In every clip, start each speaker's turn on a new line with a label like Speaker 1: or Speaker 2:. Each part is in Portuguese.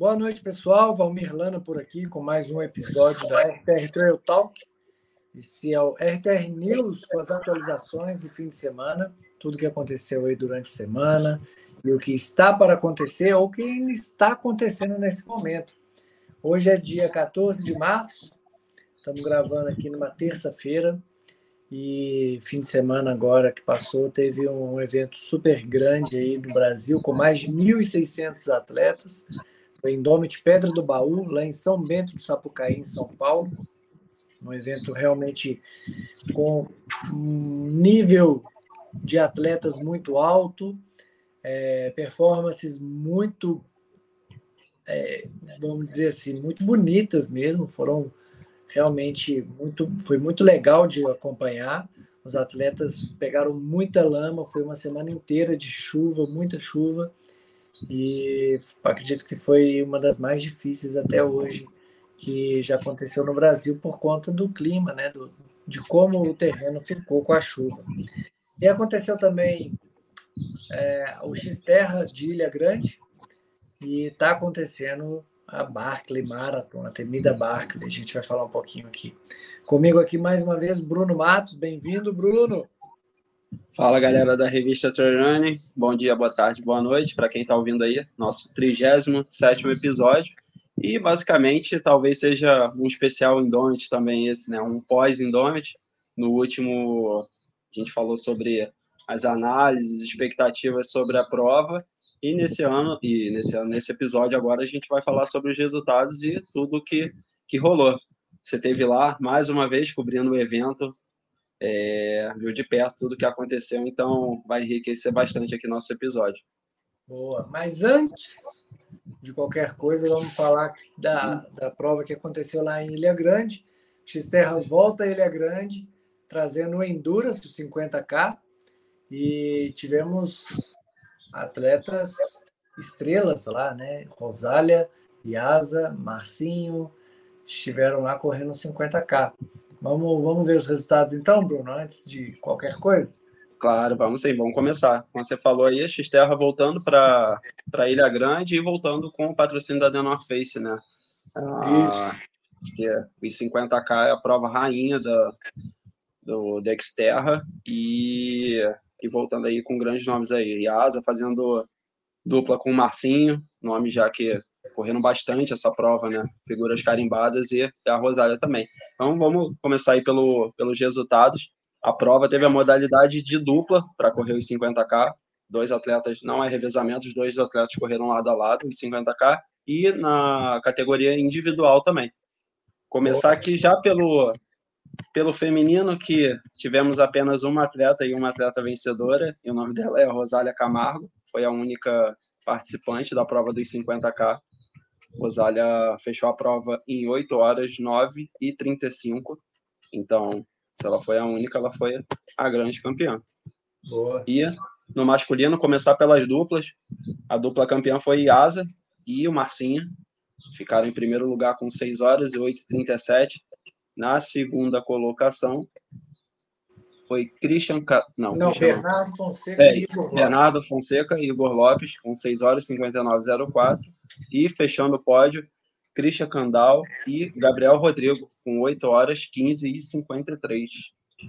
Speaker 1: Boa noite, pessoal. Valmir Lana por aqui com mais um episódio da RTR Trail Talk. Esse é o RTR News com as atualizações do fim de semana, tudo que aconteceu aí durante a semana e o que está para acontecer ou o que está acontecendo nesse momento. Hoje é dia 14 de março, estamos gravando aqui numa terça-feira e fim de semana agora que passou teve um evento super grande aí no Brasil com mais de 1.600 atletas foi em Pedra do Baú, lá em São Bento do Sapucaí, em São Paulo. Um evento realmente com um nível de atletas muito alto, é, performances muito, é, vamos dizer assim, muito bonitas mesmo. Foram realmente muito, foi muito legal de acompanhar. Os atletas pegaram muita lama, foi uma semana inteira de chuva, muita chuva e acredito que foi uma das mais difíceis até hoje que já aconteceu no Brasil por conta do clima, né, do, de como o terreno ficou com a chuva. E aconteceu também é, o X-Terra de Ilha Grande e está acontecendo a Barclay Marathon, a temida Barclay. A gente vai falar um pouquinho aqui. Comigo aqui mais uma vez, Bruno Matos. Bem-vindo, Bruno.
Speaker 2: Fala galera da revista Trailrunning, bom dia, boa tarde, boa noite para quem está ouvindo aí, nosso 37 episódio. E basicamente talvez seja um especial Indomit também esse, né? Um pós-Indomit. No último a gente falou sobre as análises, expectativas sobre a prova. E nesse ano, e nesse, nesse episódio agora, a gente vai falar sobre os resultados e tudo que, que rolou. Você teve lá, mais uma vez, cobrindo o evento, é, viu de perto tudo o que aconteceu, então vai enriquecer bastante aqui nosso episódio.
Speaker 1: Boa, mas antes de qualquer coisa, vamos falar da, da prova que aconteceu lá em Ilha Grande. Xterra volta a Ilha Grande, trazendo o Endurance 50K, e tivemos atletas estrelas lá, né? Rosália, Iasa, Marcinho, estiveram lá correndo 50K. Vamos, vamos ver os resultados então, Bruno, antes de qualquer coisa?
Speaker 2: Claro, vamos sim, vamos começar. Como você falou aí, a Xterra voltando para Ilha Grande e voltando com o patrocínio da Denor Face, né? Ah, que é, os 50K é a prova rainha da, do Dexterra e, e voltando aí com grandes nomes aí. Yasa fazendo dupla com o Marcinho, nome já que correndo bastante essa prova, né? Figuras carimbadas e a Rosália também. Então vamos começar aí pelo, pelos resultados. A prova teve a modalidade de dupla para correr os 50K. Dois atletas, não é revezamento, os dois atletas correram lado a lado os 50K. E na categoria individual também. Começar aqui já pelo, pelo feminino, que tivemos apenas uma atleta e uma atleta vencedora, e o nome dela é Rosália Camargo, foi a única participante da prova dos 50K. Rosália fechou a prova em 8 horas, 9 e 35. Então, se ela foi a única, ela foi a grande campeã.
Speaker 1: Boa.
Speaker 2: E no masculino, começar pelas duplas. A dupla campeã foi Asa e o Marcinha. Ficaram em primeiro lugar com 6 horas e 8 e 37. Na segunda colocação, foi Christian. Não,
Speaker 1: Não
Speaker 2: Christian
Speaker 1: Bernardo Fonseca
Speaker 2: é,
Speaker 1: e Igor Lopes.
Speaker 2: Bernardo Fonseca e Igor Lopes, com 6 horas e 59,04. E fechando o pódio, Christian Candal e Gabriel Rodrigo, com 8 horas 15 e 53.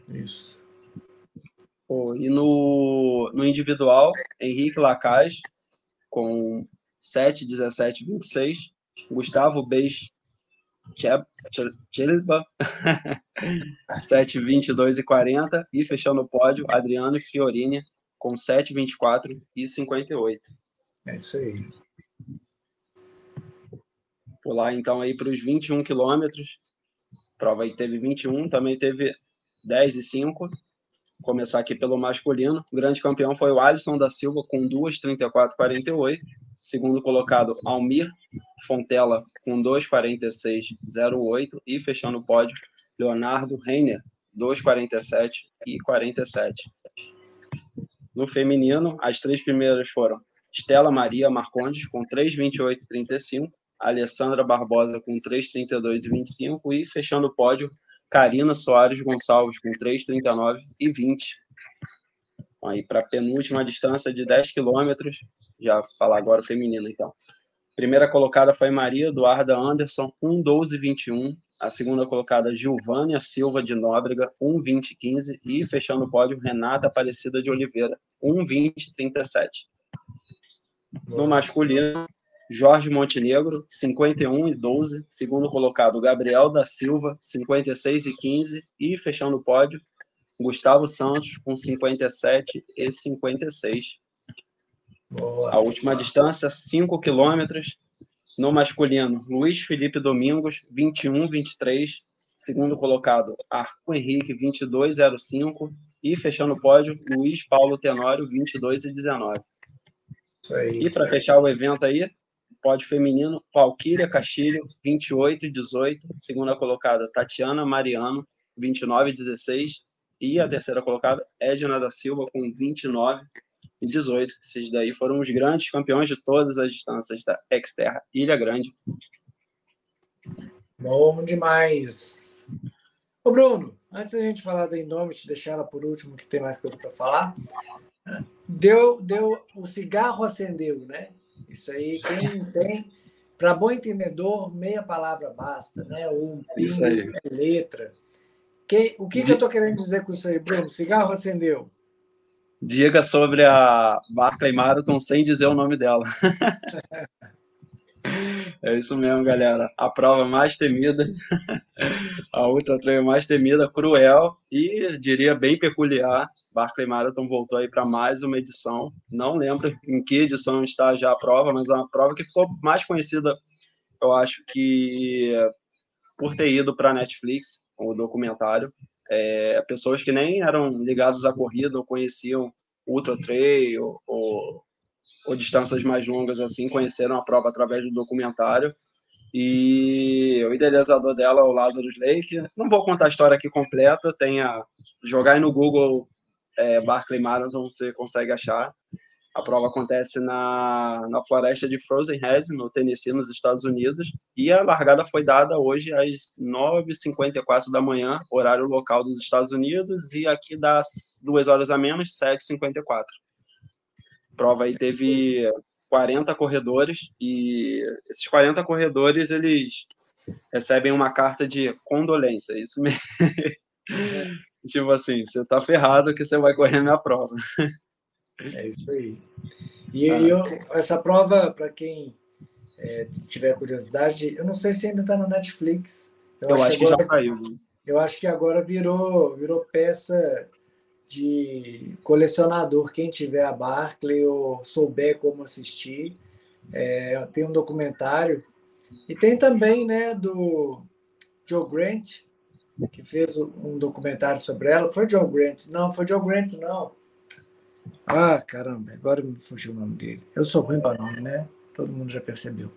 Speaker 1: Isso.
Speaker 2: Pô, e no, no individual, Henrique Lacage, com 7, 17, 26. Gustavo Beis Chelba, 7, 22 e 40. E fechando o pódio, Adriano Fiorini, com 7, 24 e 58.
Speaker 1: É isso aí.
Speaker 2: Pular então aí para os 21 quilômetros. Prova aí teve 21, também teve 10 e 5. Começar aqui pelo masculino. O grande campeão foi o Alisson da Silva com 2,34,48. Segundo colocado, Almir Fontela com 2,46,08. E fechando o pódio, Leonardo Reiner, 2,47 e 47. No feminino, as três primeiras foram Estela Maria Marcondes com 3,28,35. Alessandra Barbosa com 3,32 e 25 e fechando o pódio, Karina Soares Gonçalves com 3,39 e 20. Aí para a penúltima distância de 10 quilômetros, já falar agora o feminino então. Primeira colocada foi Maria Eduarda Anderson, 1,12,21. A segunda colocada, Gilvânia Silva de Nóbrega, 1,20,15. E fechando o pódio, Renata Aparecida de Oliveira, 1,20,37. No masculino, Jorge Montenegro, 51 e 12. Segundo colocado, Gabriel da Silva, 56 e 15. E fechando o pódio, Gustavo Santos, com 57 e 56. Boa. A última distância, 5 quilômetros. No masculino, Luiz Felipe Domingos, 21 23. Segundo colocado, Arco Henrique, 22,05. E fechando o pódio, Luiz Paulo Tenório, 22 e 19. Isso aí. E para fechar o evento aí, pódio feminino, Valquíria Castilho, 28 e 18. Segunda colocada, Tatiana Mariano, 29 e 16. E a terceira colocada, Edna da Silva, com 29 e 18. Esses daí foram os grandes campeões de todas as distâncias da Xterra Ilha Grande.
Speaker 1: Bom demais. Ô Bruno, antes da gente falar da Indomit, deixar ela por último, que tem mais coisa para falar. Deu, deu, o cigarro acendeu, né? Isso aí, quem tem, para bom entendedor, meia palavra basta, né? Um pingo é letra. Quem, o que, que eu estou querendo dizer com isso aí, Bruno? Cigarro acendeu.
Speaker 2: Diga sobre a Barclay Marathon sem dizer o nome dela. É isso mesmo, galera. A prova mais temida, a Ultra Trail mais temida, cruel e diria bem peculiar. Barclay Marathon voltou aí para mais uma edição. Não lembro em que edição está já a prova, mas é uma prova que ficou mais conhecida, eu acho que por ter ido para Netflix, o documentário. É, pessoas que nem eram ligadas à corrida ou conheciam Ultra Trail ou distâncias mais longas assim conheceram a prova através do documentário. E o idealizador dela é o Lázaro Lake. Não vou contar a história aqui completa, tem a jogar aí no Google é, Barclay Marathon, você consegue achar. A prova acontece na, na floresta de Frozen Head, no Tennessee, nos Estados Unidos, e a largada foi dada hoje às 9h54 da manhã, horário local dos Estados Unidos, e aqui das duas horas a menos, 7h54 prova aí teve 40 corredores e esses 40 corredores eles recebem uma carta de condolência, isso mesmo. tipo assim, você tá ferrado que você vai correr na prova.
Speaker 1: É isso aí. E ah. eu, essa prova, para quem é, tiver curiosidade, eu não sei se ainda está na Netflix.
Speaker 2: Eu, eu acho, acho que, agora, já saiu.
Speaker 1: Eu acho que agora virou, virou peça de colecionador. Quem tiver a Barclay ou souber como assistir, é, tem um documentário. E tem também né, do Joe Grant, que fez um documentário sobre ela. Foi Joe Grant? Não, foi Joe Grant, não. Ah, caramba, agora me fugiu o nome dele. Eu sou ruim para nome, né? Todo mundo já percebeu.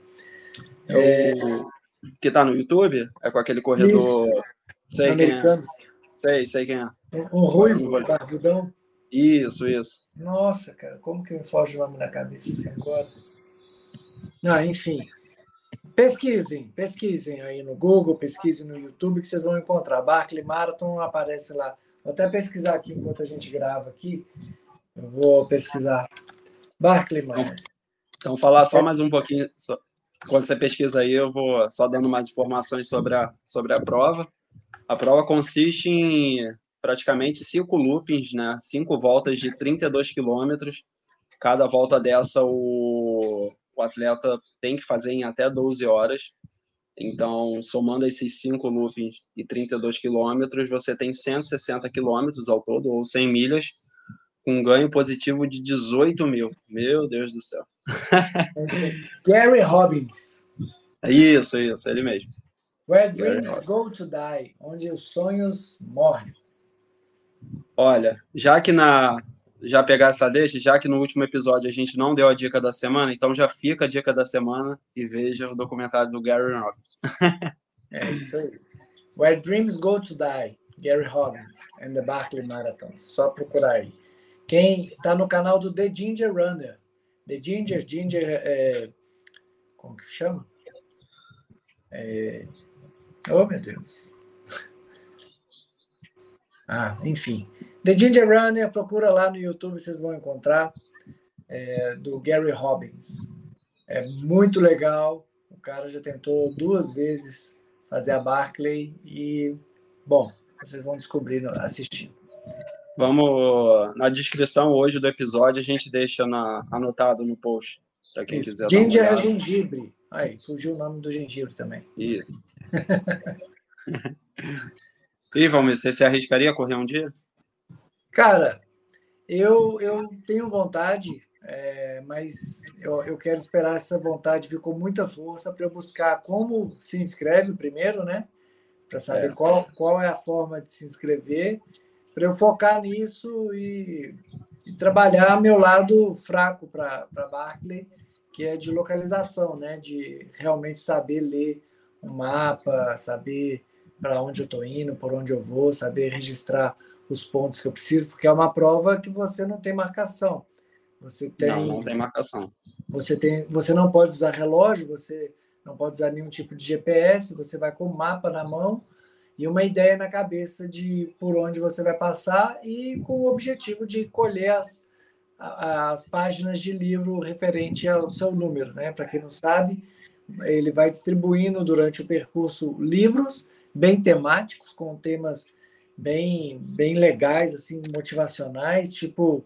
Speaker 2: É, é... Que tá no YouTube? É com aquele corredor. Isso. Sei Americano. quem é. Sei, sei quem é.
Speaker 1: Um ruivo, barbudão.
Speaker 2: Isso, isso.
Speaker 1: Nossa, cara, como que me foge o nome da cabeça assim agora? Ah, enfim. Pesquisem, pesquisem aí no Google, pesquisem no YouTube que vocês vão encontrar. Barclay Marathon aparece lá. Vou até pesquisar aqui enquanto a gente grava aqui. Eu vou pesquisar. Barclay Marathon.
Speaker 2: Então, falar só mais um pouquinho. Quando você pesquisa aí, eu vou só dando mais informações sobre a, sobre a prova. A prova consiste em praticamente cinco loopings, né? Cinco voltas de 32 quilômetros. Cada volta dessa o, o atleta tem que fazer em até 12 horas. Então, somando esses cinco loopings e 32 quilômetros, você tem 160 quilômetros ao todo, ou 100 milhas, com um ganho positivo de 18 mil. Meu Deus do céu.
Speaker 1: Gary Robbins.
Speaker 2: Isso, isso, ele mesmo.
Speaker 1: Where dreams go to die, onde os sonhos morrem.
Speaker 2: Olha, já que na já pegar essa deixa, já que no último episódio a gente não deu a dica da semana, então já fica a dica da semana e veja o documentário do Gary Robbins.
Speaker 1: é isso aí. Where Dreams Go to Die, Gary Robbins and the Barkley Marathon. Só procurar aí. Quem está no canal do The Ginger Runner. The Ginger, Ginger, é, como que chama? É, oh, meu Deus. Ah, enfim. The Ginger Runner, procura lá no YouTube, vocês vão encontrar, é, do Gary Robbins. É muito legal. O cara já tentou duas vezes fazer a Barclay e, bom, vocês vão descobrir assistindo.
Speaker 2: Vamos na descrição hoje do episódio, a gente deixa na, anotado no post, para quem Isso. quiser.
Speaker 1: Ginger é gengibre. Aí, fugiu o nome do gengibre também.
Speaker 2: Isso. e, Valmir, você se arriscaria a correr um dia?
Speaker 1: Cara, eu, eu tenho vontade, é, mas eu, eu quero esperar essa vontade vir com muita força para eu buscar como se inscreve primeiro, né? Para saber é. qual, qual é a forma de se inscrever, para eu focar nisso e, e, trabalhar meu lado fraco para Barclay, que é de localização, né? De realmente saber ler um mapa, saber para onde eu estou indo, por onde eu vou, saber registrar os pontos que eu preciso, porque é uma prova que você não tem marcação. Você tem
Speaker 2: Não, não tem marcação.
Speaker 1: Você tem, você não pode usar relógio, você não pode usar nenhum tipo de GPS, você vai com o mapa na mão e uma ideia na cabeça de por onde você vai passar e com o objetivo de colher as, as páginas de livro referente ao seu número, né? Para quem não sabe, ele vai distribuindo durante o percurso livros bem temáticos com temas bem, bem legais, assim, motivacionais, tipo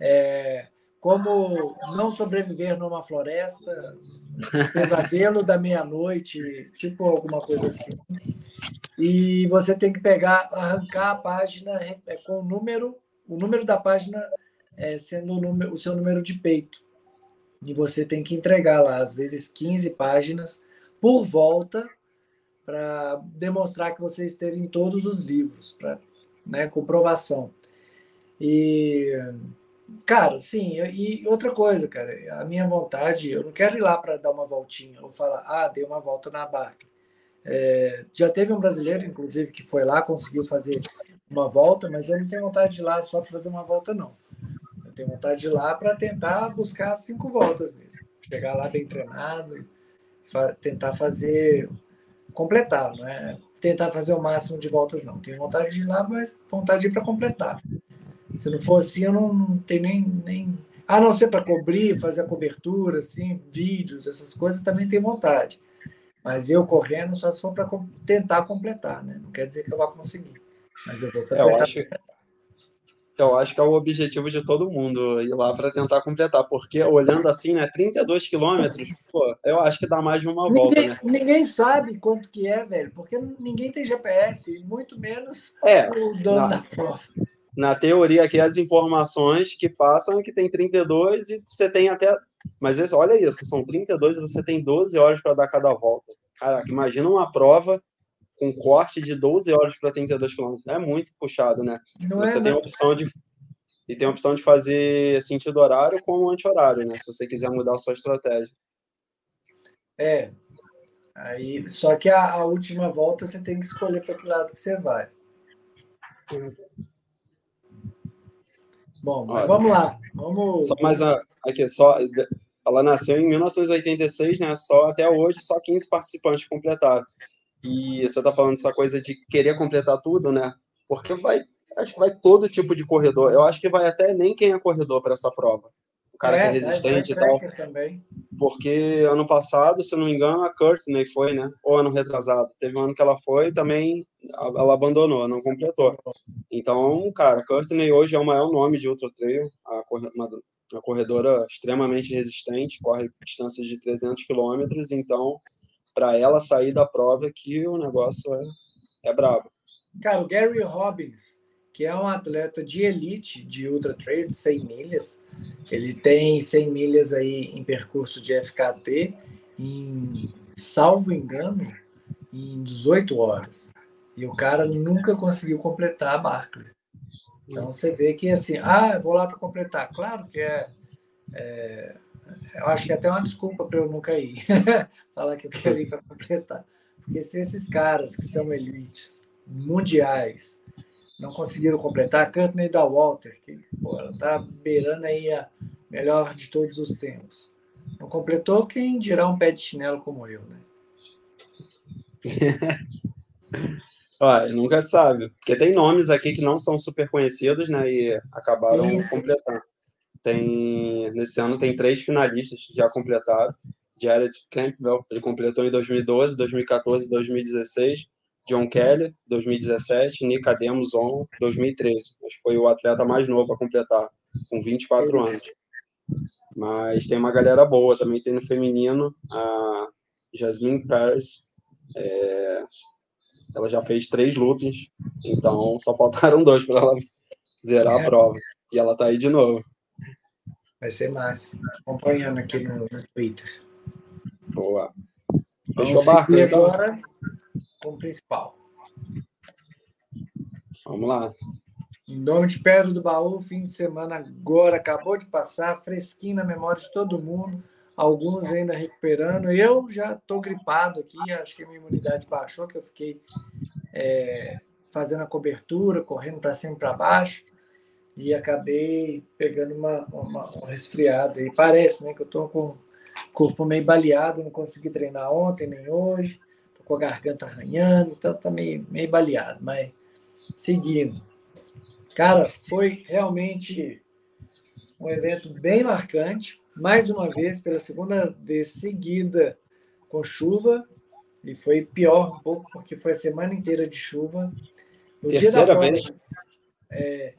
Speaker 1: é, como não sobreviver numa floresta, pesadelo da meia-noite, tipo alguma coisa assim. E você tem que pegar, arrancar a página é, com o número, o número da página é, sendo o, número, o seu número de peito. E você tem que entregar lá, às vezes, 15 páginas por volta para demonstrar que você esteve em todos os livros, para né, comprovação. E, cara, sim, e outra coisa, cara, a minha vontade, eu não quero ir lá para dar uma voltinha ou falar, ah, dei uma volta na barca. É, já teve um brasileiro, inclusive, que foi lá, conseguiu fazer uma volta, mas eu não tenho vontade de ir lá só para fazer uma volta, não. Eu tenho vontade de ir lá para tentar buscar cinco voltas mesmo. Chegar lá bem treinado, fa tentar fazer completar, não é tentar fazer o máximo de voltas, não. Tenho vontade de ir lá, mas vontade de ir para completar. Se não for assim, eu não, não tenho nem, nem. A não ser para cobrir, fazer a cobertura, assim, vídeos, essas coisas, também tenho vontade. Mas eu correndo só se for para tentar completar, né? Não quer dizer que eu vá conseguir. Mas eu vou
Speaker 2: para tentar. Eu acho, eu acho que é o objetivo de todo mundo ir lá para tentar completar, porque olhando assim, né, 32 quilômetros, pô, eu acho que dá mais de uma
Speaker 1: ninguém,
Speaker 2: volta, né?
Speaker 1: Ninguém sabe quanto que é, velho, porque ninguém tem GPS, muito menos
Speaker 2: é,
Speaker 1: o dono na, da prova.
Speaker 2: Na teoria aqui, as informações que passam é que tem 32 e você tem até... Mas esse, olha isso, são 32 e você tem 12 horas para dar cada volta. Caraca, imagina uma prova com corte de 12 horas para 32 km. É muito puxado, né? Não você é, tem a opção de e tem a opção de fazer sentido horário como anti-horário, né? Se você quiser mudar a sua estratégia.
Speaker 1: É. Aí, só que a, a última volta você tem que escolher para que lado que você vai. Bom, Olha, vamos lá. Vamos.
Speaker 2: Só mais a, aqui, só ela nasceu em 1986, né? Só até hoje só 15 participantes completaram. E você está falando essa coisa de querer completar tudo, né? Porque vai, acho que vai todo tipo de corredor. Eu acho que vai até nem quem é corredor para essa prova. O cara é, que é resistente e tal.
Speaker 1: Também.
Speaker 2: Porque ano passado, se não me engano, a Courtney foi, né? Ou ano retrasado. Teve um ano que ela foi também ela abandonou, não completou. Então, cara, Courtney hoje é o maior nome de Ultra Trail. A, uma, uma corredora extremamente resistente, corre distâncias de 300 quilômetros. Então, para ela sair da prova que o negócio é, é brabo.
Speaker 1: Cara, o Gary Robbins, que é um atleta de elite de ultra trail de 100 milhas, ele tem 100 milhas aí em percurso de FKT em, salvo engano, em 18 horas. E o cara nunca conseguiu completar a Barclay. Então você vê que assim, ah, vou lá para completar. Claro que é, é eu acho que é até uma desculpa para eu nunca ir. Falar que eu quero ir para completar. Porque se esses caras que são elites mundiais não conseguiram completar, a Courtney da Walter, que pô, ela está beirando aí a melhor de todos os tempos. Não completou, quem dirá um pé de chinelo como eu, né?
Speaker 2: Olha, nunca sabe. Porque tem nomes aqui que não são super conhecidos, né? E acabaram Isso. completando. Tem nesse ano tem três finalistas que já completaram. Jared Campbell, ele completou em 2012, 2014 e 2016. John Kelly, 2017, Nicodemus On, 2013. Mas foi o atleta mais novo a completar, com 24 anos. Mas tem uma galera boa, também tem no feminino a Jasmine Paris. É, ela já fez três loopings, então só faltaram dois para ela zerar é. a prova. E ela está aí de novo.
Speaker 1: Vai ser massa. Acompanhando aqui no, no Twitter.
Speaker 2: Boa.
Speaker 1: Fechou o barco, então. agora com o principal.
Speaker 2: Vamos lá.
Speaker 1: Em nome de Pedro do Baú, fim de semana agora acabou de passar, fresquinho na memória de todo mundo, alguns ainda recuperando. Eu já estou gripado aqui, acho que a minha imunidade baixou, que eu fiquei é, fazendo a cobertura, correndo para cima e para baixo, e acabei pegando uma, uma, um resfriado. E parece né, que eu estou com o corpo meio baleado, não consegui treinar ontem nem hoje com a garganta arranhando, então tá meio, meio baleado, mas seguindo. Cara, foi realmente um evento bem marcante, mais uma vez, pela segunda vez seguida com chuva, e foi pior um pouco, porque foi a semana inteira de chuva.
Speaker 2: No Terceira prova, vez.
Speaker 1: É,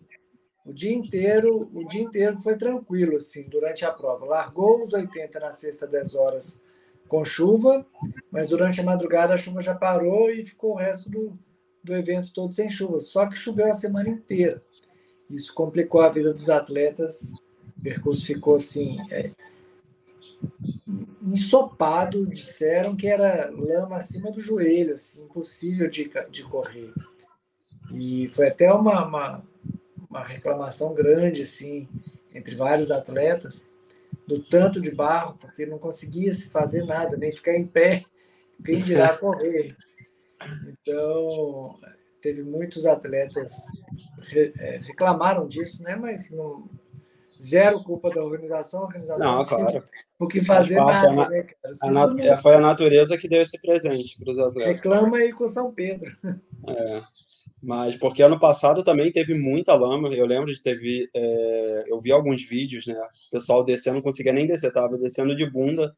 Speaker 1: o dia inteiro, o dia inteiro foi tranquilo, assim, durante a prova. Largou os 80 na sexta, 10 horas, com chuva, mas durante a madrugada a chuva já parou e ficou o resto do, do evento todo sem chuva. Só que choveu a semana inteira. Isso complicou a vida dos atletas. O percurso ficou assim. É, ensopado, disseram que era lama acima do joelho, assim, impossível de, de correr. E foi até uma, uma, uma reclamação grande assim entre vários atletas do tanto de barro, porque não conseguia se fazer nada, nem ficar em pé, quem dirá correr. Então, teve muitos atletas é, reclamaram disso, né? Mas não, zero culpa da organização, a organização
Speaker 2: não, claro.
Speaker 1: o que fazer nada, a, né, cara?
Speaker 2: A nat- é, foi a natureza que deu esse presente para os atletas.
Speaker 1: Reclama aí com São Pedro.
Speaker 2: É. Mas porque ano passado também teve muita lama. Eu lembro de ter vi, é, eu vi alguns vídeos, né? O pessoal descendo, não conseguia nem descer, tava descendo de bunda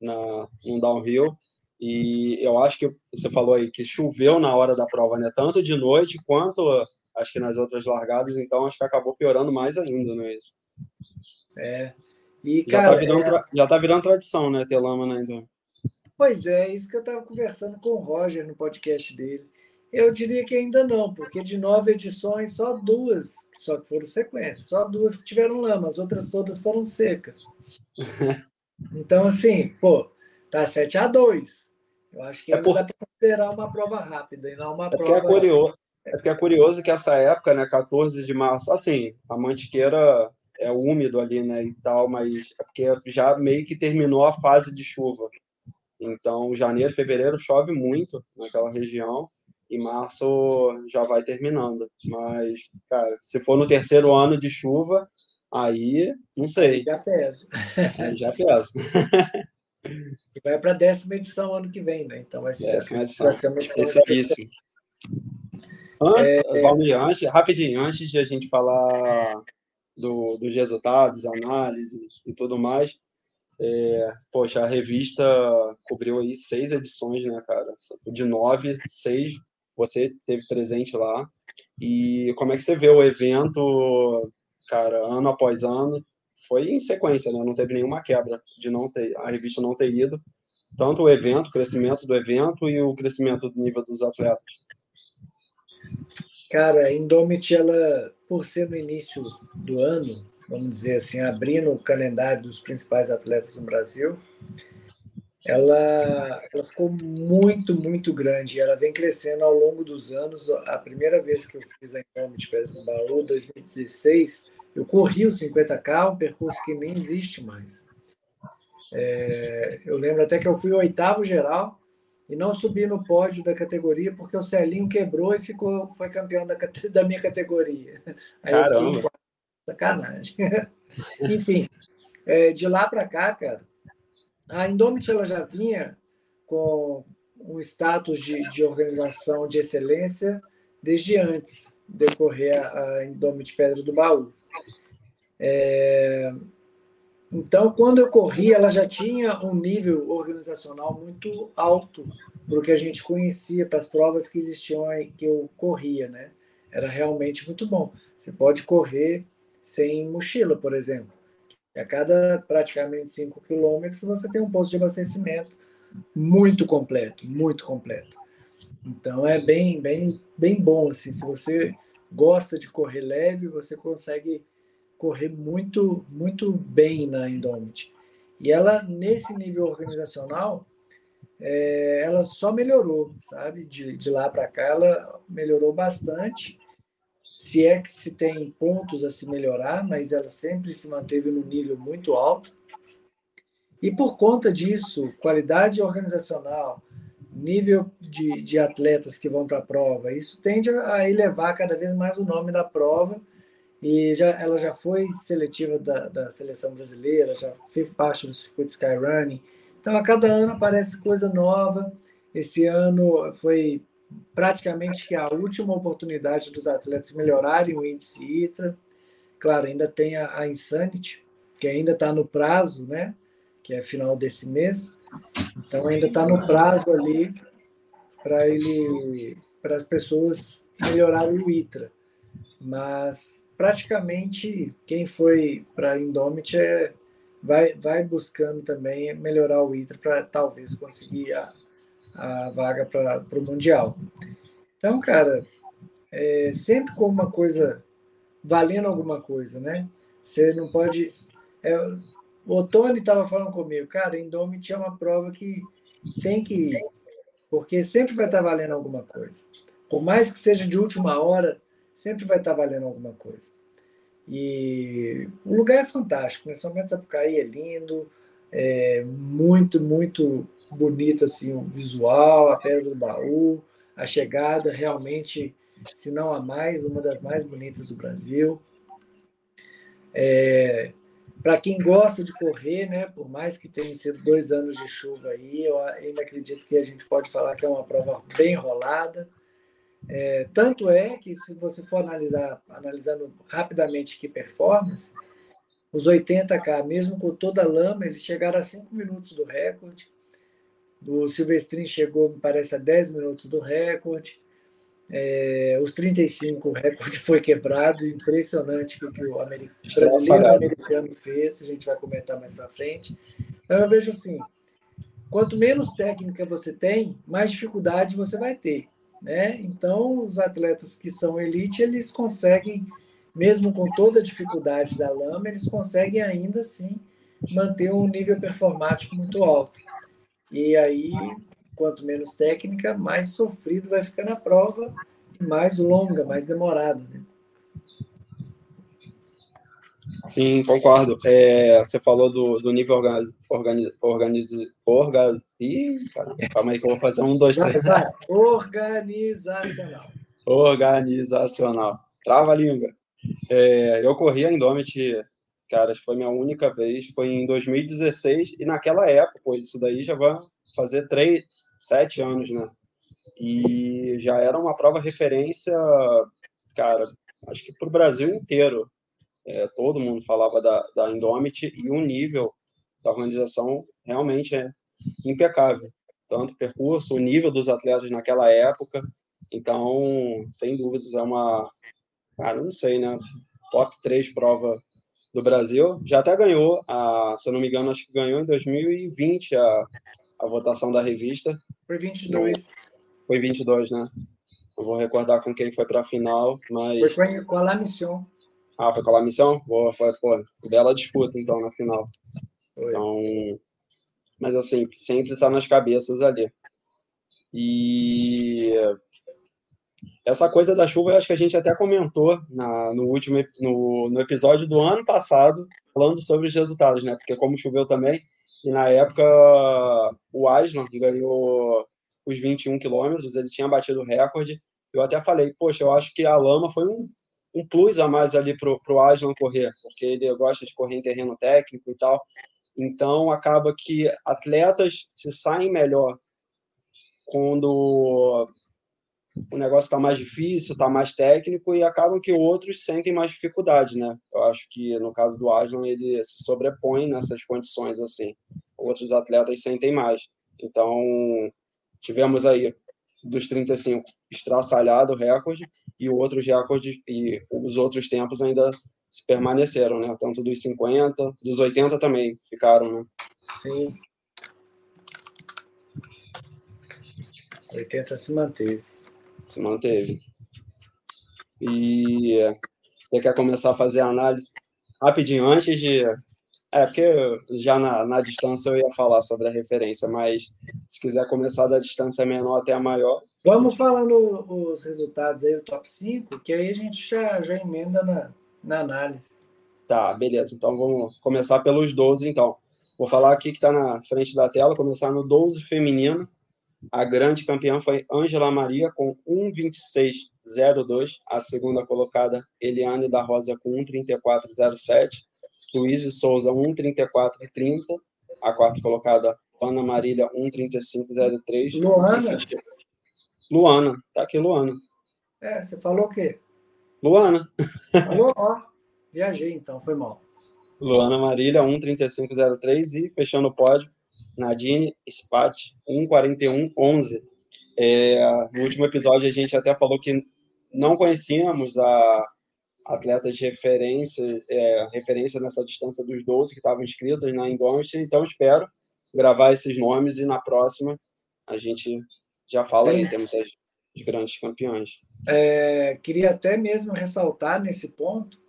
Speaker 2: na um downhill. E eu acho que você falou aí que choveu na hora da prova, né? Tanto de noite quanto acho que nas outras largadas, então acho que acabou piorando mais ainda, não é isso?
Speaker 1: É. E,
Speaker 2: já, tá virando, é... já tá virando tradição, né? Ter lama né, então.
Speaker 1: Pois é, isso que eu estava conversando com o Roger no podcast dele. Eu diria que ainda não, porque de nove edições, só duas, só que foram sequências, só duas que tiveram lama, as outras todas foram secas. Então, assim, pô, tá 7 a 2 Eu acho que é por... dá para considerar uma prova rápida e não uma é prova.
Speaker 2: É curioso, é porque é curioso que essa época, né, 14 de março, assim, a Mantiqueira é úmido ali, né, e tal, mas é porque já meio que terminou a fase de chuva. Então, janeiro, fevereiro chove muito naquela região e março já vai terminando. Mas, cara, se for no terceiro ano de chuva, aí não sei.
Speaker 1: Já pesa.
Speaker 2: Aí já pesa.
Speaker 1: E vai para a décima edição ano que vem, né? Então vai ser.
Speaker 2: Décima edição. Vai ser uma edição Especialíssimo. É, Valmir, antes, rapidinho, antes de a gente falar do, dos resultados, análise e tudo mais, é, poxa, a revista cobriu aí seis edições, né, cara? De nove, seis você teve presente lá. E como é que você vê o evento, cara, ano após ano? Foi em sequência, né? Não teve nenhuma quebra de não ter a revista não ter ido. Tanto o evento, o crescimento do evento e o crescimento do nível dos atletas.
Speaker 1: Cara, a Indomit, ela, por ser no início do ano, vamos dizer assim, abrindo o calendário dos principais atletas no Brasil, ela, ela ficou muito, muito grande. Ela vem crescendo ao longo dos anos. A primeira vez que eu fiz a Encombe de Pedra no Baú, 2016, eu corri o 50K, um percurso que nem existe mais. É, eu lembro até que eu fui o oitavo geral e não subi no pódio da categoria porque o Celinho quebrou e ficou, foi campeão da, da minha categoria. Aí
Speaker 2: Caramba. eu fiquei
Speaker 1: sacanagem. Enfim, é, de lá para cá, cara, a Indomit ela já vinha com um status de, de organização de excelência desde antes de ocorrer a, a Indomit Pedra do Baú. É... Então, quando eu corri, ela já tinha um nível organizacional muito alto para o que a gente conhecia, para as provas que existiam que eu corria, né? Era realmente muito bom. Você pode correr sem mochila, por exemplo. A cada praticamente 5 quilômetros você tem um posto de abastecimento muito completo, muito completo. Então é bem, bem, bem bom assim. Se você gosta de correr leve, você consegue correr muito, muito bem na Indomit. E ela nesse nível organizacional, é, ela só melhorou, sabe? De, de lá para cá, ela melhorou bastante se é que se tem pontos a se melhorar, mas ela sempre se manteve no nível muito alto. E por conta disso, qualidade organizacional, nível de, de atletas que vão para a prova, isso tende a elevar cada vez mais o nome da prova. E já, ela já foi seletiva da, da seleção brasileira, já fez parte do circuito Skyrunning. Então, a cada ano aparece coisa nova. Esse ano foi praticamente que é a última oportunidade dos atletas melhorarem o índice ITRA. Claro, ainda tem a, a Insanity, que ainda está no prazo, né? Que é final desse mês. Então ainda está no prazo ali para ele, para as pessoas melhorarem o ITRA. Mas praticamente quem foi para Indomit é, vai, vai buscando também melhorar o ITRA para talvez conseguir a, a vaga para o Mundial. Então, cara, é, sempre com uma coisa valendo alguma coisa, né? Você não pode. É, o Tony estava falando comigo, cara, Indomit é uma prova que tem que ir, porque sempre vai estar tá valendo alguma coisa. Por mais que seja de última hora, sempre vai estar tá valendo alguma coisa. E o lugar é fantástico, né? São Bento Sapucaí é lindo, é muito, muito bonito assim o visual, a pedra do baú, a chegada realmente, se não a mais, uma das mais bonitas do Brasil. É, para quem gosta de correr, né, por mais que tenha sido dois anos de chuva aí, eu ainda acredito que a gente pode falar que é uma prova bem rolada. É, tanto é que, se você for analisar, analisando rapidamente que performance, os 80K, mesmo com toda a lama, eles chegaram a 5 minutos do recorde do Silvestrin chegou, me parece, a 10 minutos do recorde. É, os 35, o recorde foi quebrado. Impressionante o que o americano, brasileiro americano fez. A gente vai comentar mais para frente. Então, eu vejo assim: quanto menos técnica você tem, mais dificuldade você vai ter. Né? Então, os atletas que são elite, eles conseguem, mesmo com toda a dificuldade da lama, eles conseguem ainda assim manter um nível performático muito alto. E aí, quanto menos técnica, mais sofrido vai ficar na prova, mais longa, mais demorada. Né?
Speaker 2: Sim, concordo. É, você falou do, do nível organiz, organiz, organiz, organiz, Ih, cara, calma aí que eu vou fazer um, dois, três.
Speaker 1: Organizacional.
Speaker 2: Organizacional. Trava a língua. É, eu corri a Indomit cara, foi minha única vez, foi em 2016, e naquela época, pô, isso daí já vai fazer três, sete anos, né? E já era uma prova referência, cara, acho que para o Brasil inteiro. É, todo mundo falava da, da Indomit e o nível da organização realmente é impecável. Tanto o percurso, o nível dos atletas naquela época. Então, sem dúvidas, é uma, cara, não sei, né? Top 3 prova do Brasil. Já até ganhou, a, se eu não me engano, acho que ganhou em 2020 a, a votação da revista.
Speaker 1: Foi 22.
Speaker 2: Foi 22, né? Eu vou recordar com quem foi para a final, mas.
Speaker 1: Foi com a La Mission.
Speaker 2: Ah, foi com a La Mission? Boa, foi, pô, bela disputa então na final. Foi. Então, mas assim, sempre está nas cabeças ali. E essa coisa da chuva, acho que a gente até comentou na, no último no, no episódio do ano passado, falando sobre os resultados, né? Porque como choveu também, e na época o Aslan ganhou os 21 quilômetros, ele tinha batido o recorde. Eu até falei, poxa, eu acho que a lama foi um, um plus a mais ali pro, pro Aslan correr, porque ele gosta de correr em terreno técnico e tal. Então acaba que atletas se saem melhor quando o negócio está mais difícil, está mais técnico e acabam que outros sentem mais dificuldade, né? Eu acho que no caso do Aslan ele se sobrepõe nessas condições assim. Outros atletas sentem mais. Então tivemos aí dos 35 estraçalhado o recorde e outros recordes e os outros tempos ainda se permaneceram, né? Tanto dos 50, dos 80 também ficaram, né?
Speaker 1: Sim. 80 se manteve
Speaker 2: se manteve. E você quer começar a fazer a análise rapidinho antes de. É, porque já na, na distância eu ia falar sobre a referência, mas se quiser começar da distância menor até a maior.
Speaker 1: Vamos falando os resultados aí, o top 5, que aí a gente já, já emenda na, na análise.
Speaker 2: Tá, beleza. Então vamos começar pelos 12, então. Vou falar aqui que está na frente da tela, começar no 12 feminino. A grande campeã foi Ângela Maria com 1,26,02. A segunda colocada, Eliane da Rosa com 1,34,07. Luiz Souza, 1,34,30. A quarta colocada, Ana Marília, 1,35,03.
Speaker 1: Luana?
Speaker 2: Luana, tá aqui Luana.
Speaker 1: É, você falou o quê?
Speaker 2: Luana.
Speaker 1: Falou? Ó, viajei então, foi mal.
Speaker 2: Luana Marília, 1,35,03 e fechando o pódio, Nadine Spat 14111. É, no último episódio a gente até falou que não conhecíamos a atleta de referência, é, referência nessa distância dos 12 que estavam inscritos na Indômita, então espero gravar esses nomes e na próxima a gente já fala aí, temos as, os grandes campeões.
Speaker 1: É, queria até mesmo ressaltar nesse ponto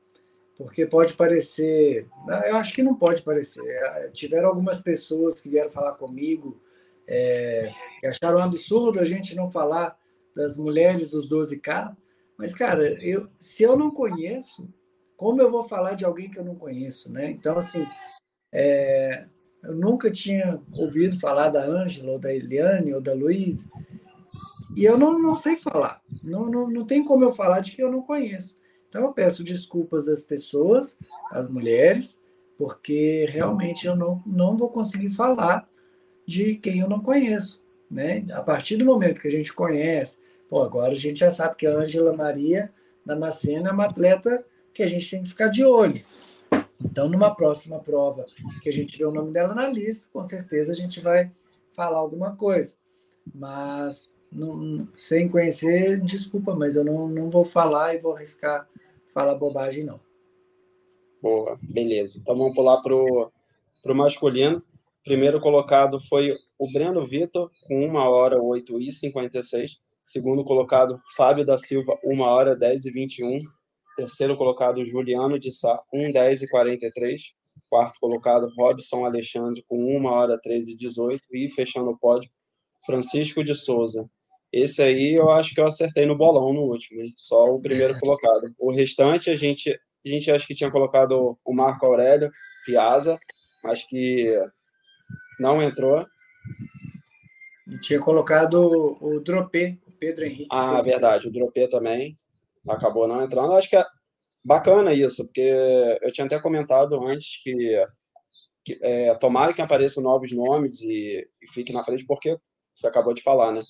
Speaker 1: porque pode parecer, eu acho que não pode parecer. É, tiveram algumas pessoas que vieram falar comigo é, que acharam um absurdo a gente não falar das mulheres dos 12K, mas, cara, eu, se eu não conheço, como eu vou falar de alguém que eu não conheço, né? Então, assim, é, eu nunca tinha ouvido falar da Ângela, ou da Eliane, ou da Luiz, e eu não, não sei falar. Não, não, não tem como eu falar de que eu não conheço. Então, eu peço desculpas às pessoas, às mulheres, porque realmente eu não, não vou conseguir falar de quem eu não conheço. Né? A partir do momento que a gente conhece, pô, agora a gente já sabe que a Ângela Maria Damasceno é uma atleta que a gente tem que ficar de olho. Então, numa próxima prova que a gente vê o nome dela na lista, com certeza a gente vai falar alguma coisa. Mas, não, sem conhecer, desculpa, mas eu não, não vou falar e vou arriscar fala bobagem, não.
Speaker 2: Boa, beleza. Então vamos pular para o masculino. Primeiro colocado foi o Breno Vitor, com 1 hora 8 e 56. Segundo colocado, Fábio da Silva, 1 hora 10 e 21. Terceiro colocado, Juliano de Sá, 1 10 e 43. Quarto colocado, Robson Alexandre, com 1 hora 13 e 18. E fechando o pódio, Francisco de Souza, esse aí eu acho que eu acertei no bolão no último, só o primeiro colocado. O restante a gente, a gente acho que tinha colocado o Marco Aurélio Piazza, mas que não entrou.
Speaker 1: E tinha colocado o Dropê, o Pedro Henrique.
Speaker 2: Ah, verdade, o Dropê também acabou não entrando. Acho que é bacana isso, porque eu tinha até comentado antes que, que é, tomara que apareçam novos nomes e, e fique na frente, porque você acabou de falar, né?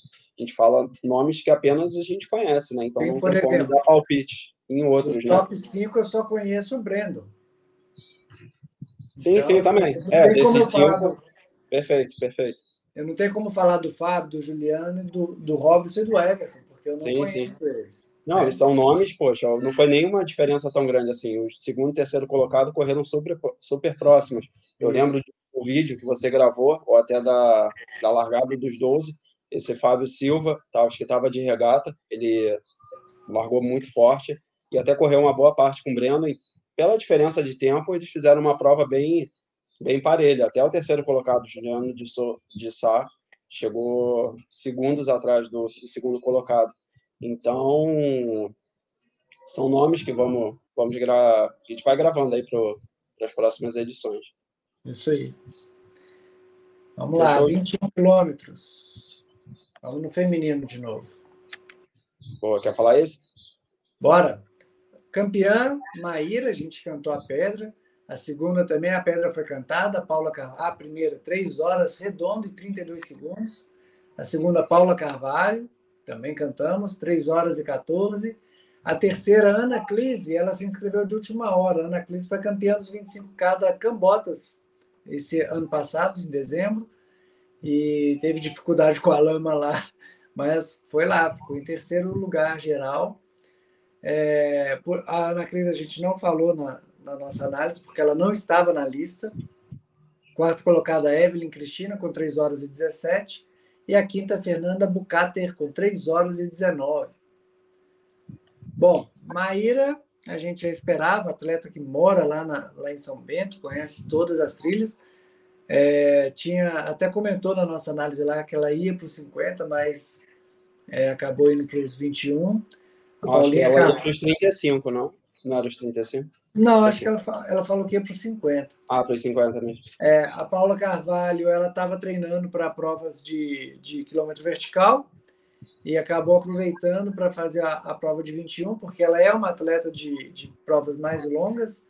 Speaker 2: A gente fala nomes que apenas a gente conhece, né? Então Sim, não tem exemplo, como dar palpite em outros,
Speaker 1: né? top 5 eu só conheço o Brendo.
Speaker 2: Sim, então, sim, também. É, desses cinco... Do... Perfeito, perfeito.
Speaker 1: Eu não tenho como falar do Fábio, do Juliano, do, do Robson e do Everton, porque eu não sim, conheço sim. eles.
Speaker 2: Não, eles são nomes, poxa, não foi nenhuma diferença tão grande assim. O segundo e terceiro colocado correram super, super próximos. Eu Isso. lembro do vídeo que você gravou, ou até da, da largada dos 12, esse Fábio Silva, tá, acho que estava de regata, ele largou muito forte e até correu uma boa parte com o Breno. E pela diferença de tempo, eles fizeram uma prova bem, bem parelha. Até o terceiro colocado, Juliano de, so, de Sá, chegou segundos atrás do, do segundo colocado. Então, são nomes que vamos, vamos gravar, a gente vai gravando aí para as próximas edições.
Speaker 1: Isso aí. Vamos Fechou? lá, 21 quilômetros. Vamos no feminino de novo.
Speaker 2: Boa, quer falar isso?
Speaker 1: Bora. Campeã, Maíra, a gente cantou a pedra. A segunda também, a pedra foi cantada. Paula Carvalho, a primeira, 3 horas, redondo e 32 segundos. A segunda, Paula Carvalho. também cantamos, 3 horas e 14. A terceira, Ana Clise, ela se inscreveu de última hora. Ana Clise foi campeã dos 25K da Cambotas esse ano passado, em dezembro, e teve dificuldade com a lama lá, mas foi lá, ficou em terceiro lugar geral. É, por, a Ana Cris a gente não falou na, na, nossa análise, porque ela não estava na lista. Quarta colocada, Evelyn Cristina, com 3 horas e 17. E a quinta, Fernanda Bucater, com 3 horas e 19. Bom, Maíra, a gente já esperava, atleta que mora lá, na, lá em São Bento, conhece todas as trilhas. É, tinha até comentou na nossa análise lá que ela ia para os 50, mas é, acabou indo para os 21.
Speaker 2: A acho que ela ia para os 35, não? Não era os 35?
Speaker 1: Não, acho que ela, ela falou que ia para os 50.
Speaker 2: Ah, para os 50 mesmo.
Speaker 1: É, a Paula Carvalho, ela estava treinando para provas de, de quilômetro vertical e acabou aproveitando para fazer a, a, prova de 21, porque ela é uma atleta de, de provas mais longas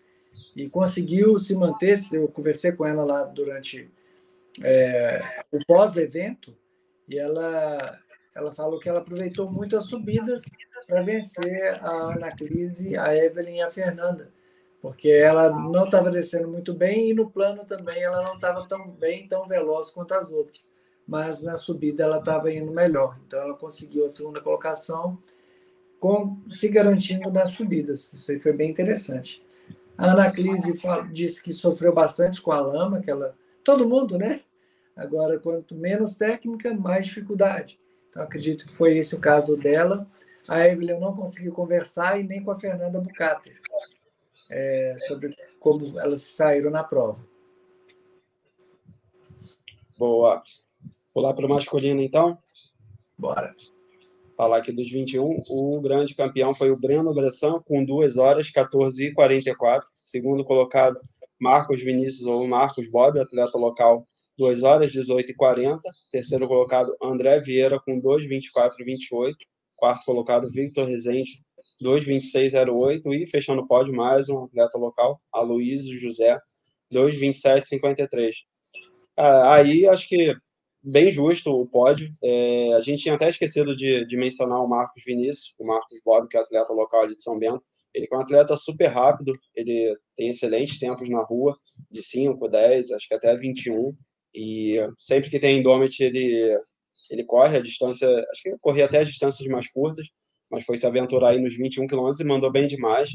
Speaker 1: e conseguiu se manter. Eu conversei com ela lá durante é, o pós-evento e ela, ela falou que ela aproveitou muito as subidas para vencer a Ana Crise, a Evelyn e a Fernanda, porque ela não estava descendo muito bem e no plano também ela não estava tão bem, tão veloz quanto as outras. Mas na subida ela estava indo melhor, então ela conseguiu a segunda colocação, com, se garantindo nas subidas. Isso aí foi bem interessante. A Ana Clise disse que sofreu bastante com a lama, que ela, todo mundo, né? Agora, quanto menos técnica, mais dificuldade. Então, acredito que foi esse o caso dela. A Evelyn não conseguiu conversar e nem com a Fernanda Bucater é, sobre como elas saíram na prova.
Speaker 2: Boa. Vou lá para o masculino, então?
Speaker 1: Bora.
Speaker 2: Falar aqui dos 21. O grande campeão foi o Breno Bressan, com 2 horas 14 e 44. Segundo colocado, Marcos Vinícius ou Marcos Bob, atleta local, 2 horas 18 e 40. Terceiro colocado, André Vieira, com 2, 24 e 28. Quarto colocado, Victor Rezende, 2, 26 e 08. E fechando o pódio, mais um atleta local, Aloysio José, 2, 27 e 53. Ah, aí acho que bem justo o pódio. É, a gente tinha até esquecido de, de, mencionar o Marcos Vinícius, o Marcos Bob, que é atleta local ali de São Bento. Ele é um atleta super rápido, ele tem excelentes tempos na rua, de 5, 10, acho que até 21. E sempre que tem Indomit, ele, ele corre a distância, acho que corria até as distâncias mais curtas, mas foi se aventurar aí nos 21 quilômetros e mandou bem demais.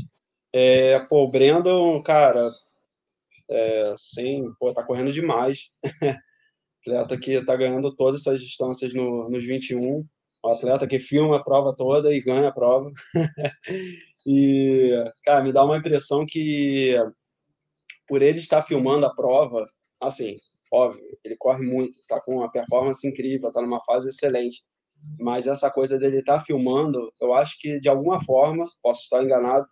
Speaker 2: É, pô, o Brandon, cara, é, sim, pô, tá correndo demais. atleta que está ganhando todas essas distâncias no, nos 21, o atleta que filma a prova toda e ganha a prova. e, cara, me dá uma impressão que por ele estar filmando a prova, assim, óbvio, ele corre muito, está com uma performance incrível, está numa fase excelente. Mas essa coisa dele estar tá filmando, eu acho que de alguma forma, posso estar enganado,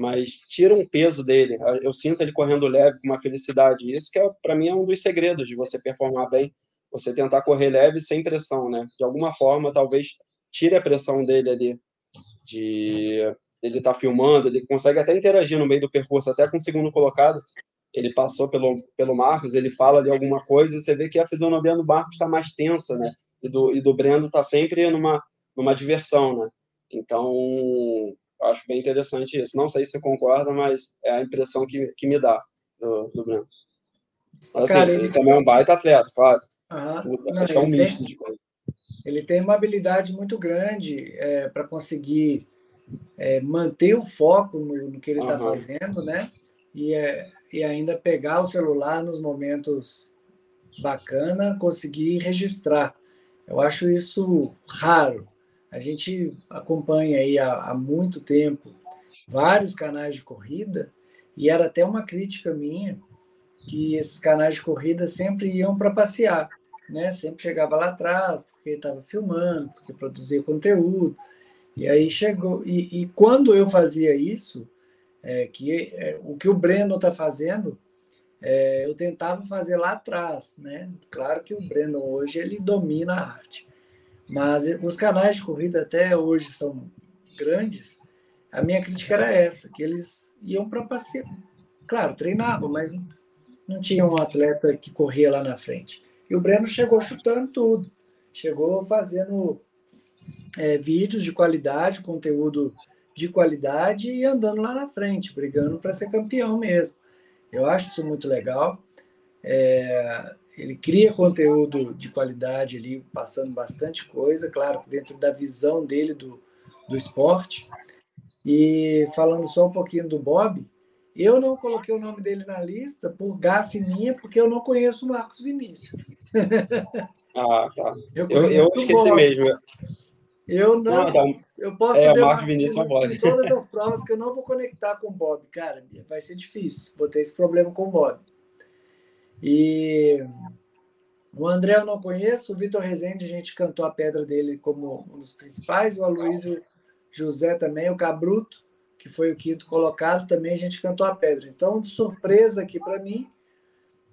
Speaker 2: mas tira um peso dele. Eu sinto ele correndo leve com uma felicidade. Isso que é, para mim é um dos segredos de você performar bem, você tentar correr leve sem pressão, né? De alguma forma, talvez tire a pressão dele ali de ele tá filmando, ele consegue até interagir no meio do percurso, até com o segundo colocado. Ele passou pelo, pelo Marcos, ele fala ali alguma coisa e você vê que a fisionomia do Marcos está mais tensa, né? E do, e do Brendo está sempre numa, numa diversão, né? Então, acho bem interessante isso. Não sei se você concorda, mas é a impressão que, que me dá do, do Breno. Assim, Cara, ele... ele... também é um baita atleta, claro.
Speaker 1: Não, é um misto tem, de coisa. Ele tem uma habilidade muito grande é, para conseguir é, manter o foco no, no que ele está fazendo, né? E, é, e ainda pegar o celular nos momentos bacana, conseguir registrar. Eu acho isso raro. A gente acompanha aí há, há muito tempo vários canais de corrida e era até uma crítica minha que esses canais de corrida sempre iam para passear, né? Sempre chegava lá atrás porque estava filmando, porque produzia conteúdo. E aí chegou e, e quando eu fazia isso, é, que é, o que o Breno está fazendo, é, eu tentava fazer lá atrás, né? Claro que o Breno hoje ele domina a arte, mas os canais de corrida até hoje são grandes. A minha crítica era essa, que eles iam para passeio. Claro, treinavam, mas não tinha um atleta que corria lá na frente. E o Breno chegou chutando tudo. Chegou fazendo é, vídeos de qualidade, conteúdo de qualidade e andando lá na frente, brigando para ser campeão mesmo. Eu acho isso muito legal. É, ele cria conteúdo de qualidade ali, passando bastante coisa, claro, dentro da visão dele do, do esporte. E falando só um pouquinho do Bob, eu não coloquei o nome dele na lista por gafe minha, porque eu não conheço o Marcos Vinícius.
Speaker 2: Ah, tá. Eu, eu, eu esqueci mesmo.
Speaker 1: Eu não. não, não. Eu posso
Speaker 2: é, ver Marcos Vinícius
Speaker 1: em todas as provas que eu não vou conectar com o Bob. Cara, vai ser difícil. Vou ter esse problema com o Bob. E o André eu não conheço, o Vitor Rezende, a gente cantou a pedra dele como um dos principais, o Aloysio José também, o Cabruto, que foi o quinto colocado, também a gente cantou a pedra. Então, de surpresa aqui para mim,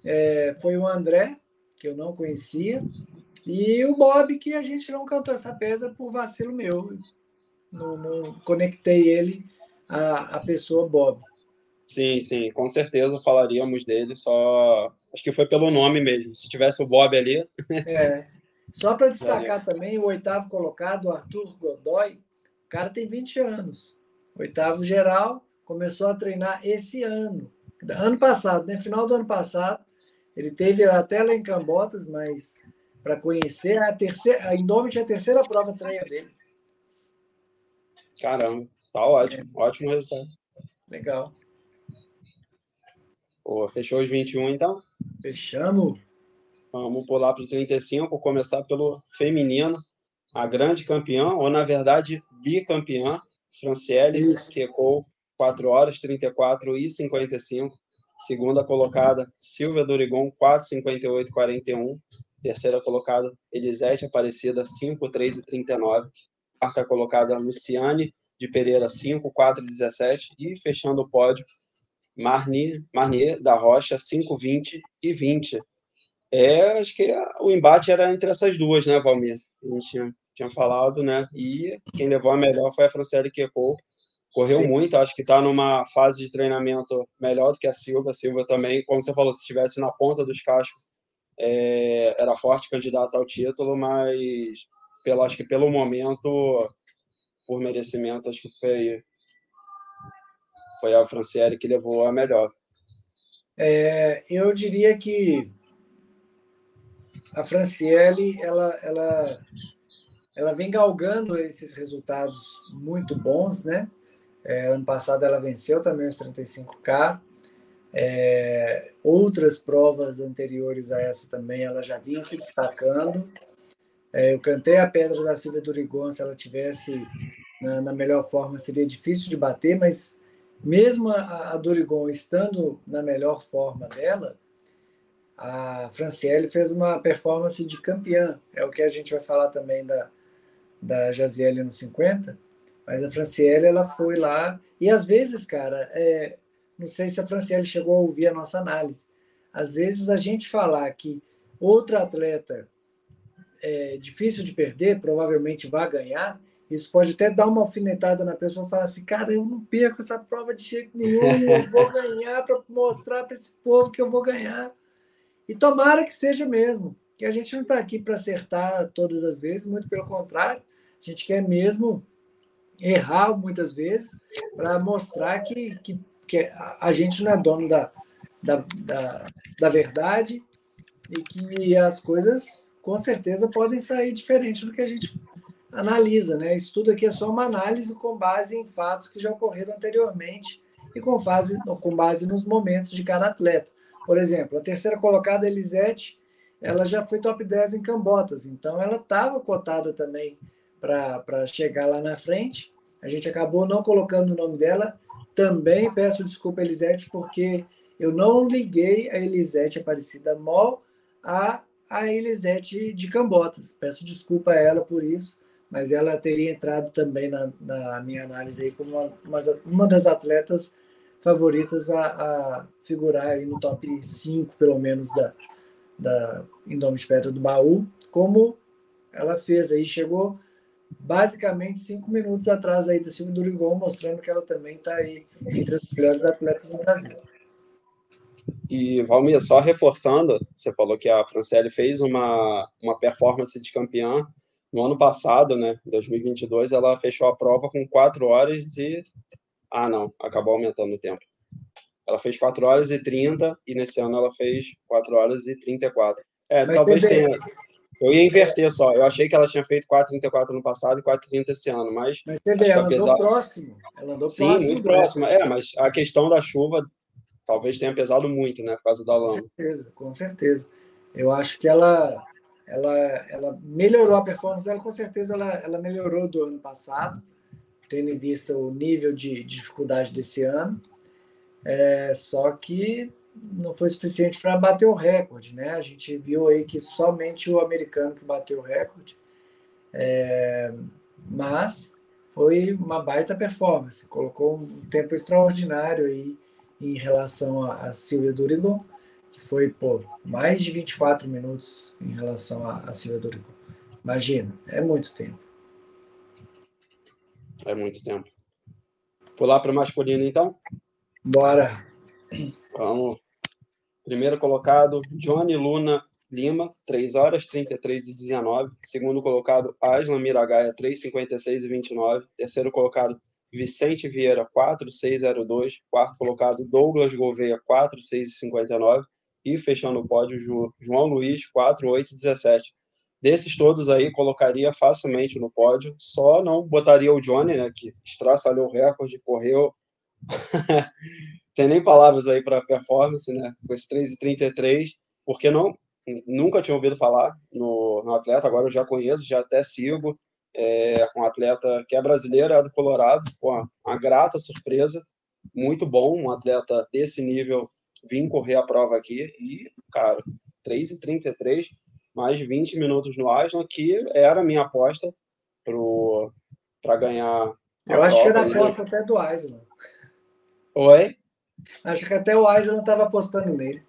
Speaker 1: é, foi o André, que eu não conhecia, e o Bob, que a gente não cantou essa pedra por vacilo meu. Não, não conectei ele à, à pessoa Bob.
Speaker 2: Sim, sim, com certeza falaríamos dele, só acho que foi pelo nome mesmo. Se tivesse o Bob ali.
Speaker 1: É. Só para destacar também, o oitavo colocado, o Arthur Godoy, o cara tem 20 anos. Oitavo geral, começou a treinar esse ano. Ano passado, né? Final do ano passado, ele teve até lá em Cambotas, mas para conhecer a terceira, a Indomit é a terceira prova treino dele.
Speaker 2: Caramba, tá ótimo, é. ótimo resultado.
Speaker 1: Legal.
Speaker 2: Pô, fechou os 21 então?
Speaker 1: Fechamos.
Speaker 2: Vamos pular para os 35, começar pelo feminino, a grande campeã, ou na verdade bicampeã, Franciele, que ecou 4 horas, 34 e 55. Segunda colocada, Silvia Dorigon, 4, 58 41. Terceira colocada, Elisete Aparecida, 5, 3 e 39. Quarta colocada, Luciane de Pereira, 5, 4 e 17. E fechando o pódio, Marnier, Marnier da Rocha, 5,20 e 20. É, acho que o embate era entre essas duas, né, Valmir? A gente tinha, tinha falado, né? E quem levou a melhor foi a Franciele Kekol. Correu Sim. muito, acho que está numa fase de treinamento melhor do que a Silva. A Silva também, como você falou, se estivesse na ponta dos cascos, é, era forte candidata ao título, mas pelo, acho que pelo momento, por merecimento, acho que foi foi a Franciele que levou a melhor.
Speaker 1: É, eu diria que a Franciele ela, ela, ela vem galgando esses resultados muito bons, né? É, ano passado ela venceu também os 35K. É, outras provas anteriores a essa também ela já vinha se destacando. É, eu cantei a pedra da Silvia Durigon, se ela tivesse na, na melhor forma seria difícil de bater, mas mesmo a, a Dorigon estando na melhor forma dela, a Franciele fez uma performance de campeã. É o que a gente vai falar também da, da Jaziele no 50. Mas a Franciele, ela foi lá. E às vezes, cara, é, não sei se a Franciele chegou a ouvir a nossa análise. Às vezes a gente falar que outro atleta é difícil de perder, provavelmente vai ganhar, isso pode até dar uma alfinetada na pessoa e falar assim: cara, eu não perco essa prova de jeito nenhum, eu vou ganhar para mostrar para esse povo que eu vou ganhar. E tomara que seja mesmo, que a gente não está aqui para acertar todas as vezes, muito pelo contrário, a gente quer mesmo errar muitas vezes para mostrar que, que, que, a gente não é dono da, da, da, da verdade e que as coisas com certeza podem sair diferente do que a gente analisa, né? Isso tudo aqui é só uma análise com base em fatos que já ocorreram anteriormente e com base, com base nos momentos de cada atleta. Por exemplo, a terceira colocada, Elisete, ela já foi top 10 em Cambotas, então ela estava cotada também para chegar lá na frente. A gente acabou não colocando o nome dela. Também peço desculpa, Elisete, porque eu não liguei a Elisete Aparecida Mol a, a Elisete de Cambotas. Peço desculpa a ela por isso mas ela teria entrado também na, na minha análise aí como uma, uma, das atletas favoritas a, a, figurar aí no top 5, pelo menos, da, da Indomit Pedra do Baú, como ela fez aí, chegou basicamente cinco minutos atrás aí da Silvia Durigon, mostrando que ela também está aí entre as melhores atletas do Brasil.
Speaker 2: E, Valmir, só reforçando, você falou que a Franciele fez uma, uma performance de campeã, no ano passado, né, 2022, ela fechou a prova com 4 horas e. Ah, não, acabou aumentando o tempo. Ela fez 4 horas e 30 e nesse ano ela fez 4 horas e 34. É, Mas talvez tenha. Eu ia inverter só. Eu achei que ela tinha feito 4,34 no passado e 4,30 esse ano, mas.
Speaker 1: Mas você vê, ela andou próximo. Ela andou
Speaker 2: Sim, próximo muito próximo. É, mas a questão da chuva talvez tenha pesado muito, né, por causa da lama.
Speaker 1: Com certeza, com certeza. Eu acho que ela, ela, ela melhorou a performance dela, com certeza ela, ela melhorou do ano passado, tendo em vista o nível de dificuldade desse ano. É, só que não foi suficiente para bater o recorde, né? A gente viu aí que somente o americano que bateu o recorde, é, mas foi uma baita performance, colocou um tempo extraordinário aí em relação a, a Silvia Durigon, que foi pô, mais de 24 minutos em relação a, a Silvia Durigon. Imagina, é muito tempo.
Speaker 2: É muito tempo. Pular para o masculino, então?
Speaker 1: Bora.
Speaker 2: Vamos. Primeiro colocado, Johnny Luna Lima, 3 horas 33 e 19. Segundo colocado, Aslan Miragaia, 3, 56 e 29. Terceiro colocado, Vicente Vieira, 4, 6, 02. Quarto colocado, Douglas Gouveia, 4, 6 e 59. E fechando o pódio, João Luiz, 4, 8 e 17. Desses todos aí, colocaria facilmente no pódio. Só não botaria o Johnny, né, que estraçalhou o recorde, correu tem nem palavras aí para performance, né? Com esse 3,33, porque não nunca tinha ouvido falar no, no, atleta, agora eu já conheço, já até sigo, é, com um atleta que é brasileiro, é do Colorado, com uma grata surpresa, muito bom, um atleta desse nível vim correr a prova aqui e, cara, 3,33, mais de 20 minutos no Aslan, que era a minha aposta para ganhar.
Speaker 1: Eu acho que era a aposta até do Aslan.
Speaker 2: Oi?
Speaker 1: Acho que até o Island estava apostando nele.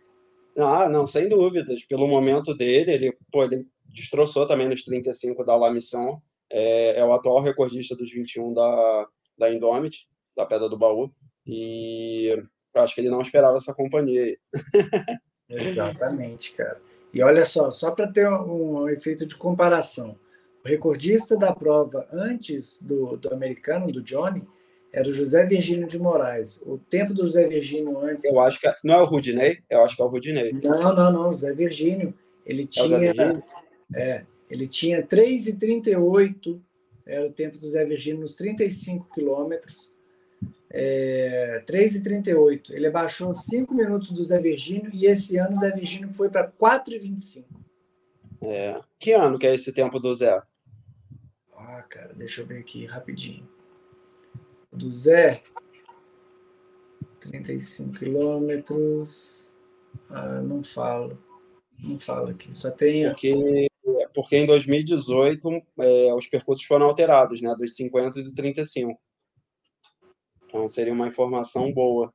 Speaker 2: Ah, não, sem dúvidas. Pelo momento dele, ele, pô, ele destroçou também nos 35 da La Mission. É, é o atual recordista dos 21 da, da Indomit, da Pedra do Baú. E acho que ele não esperava essa companhia aí.
Speaker 1: Exatamente, cara. E olha só, só para ter um, um, efeito de comparação, o recordista da prova antes do, do americano, do Johnny, era o José Virgínio de Moraes. O tempo do José Virgínio antes.
Speaker 2: Eu acho que é, não é o Rudinei, eu acho que é o Rudinei.
Speaker 1: Não, não, não. O José Virgínio. Ele tinha. É, é ele tinha 3,38 era o tempo do Zé Virgínio nos 35 quilômetros. É, 3,38. Ele abaixou 5 minutos do Zé Virgínio e esse ano o Zé Virgínio foi para 4,25.
Speaker 2: É. Que ano que é esse tempo do Zé?
Speaker 1: Ah, cara, deixa eu ver aqui rapidinho do Zé, 35 quilômetros. Ah, não falo. Não falo aqui. Só tem.
Speaker 2: Porque, porque em 2018 é, os percursos foram alterados, né? Dos 50 e do 35. Então seria uma informação boa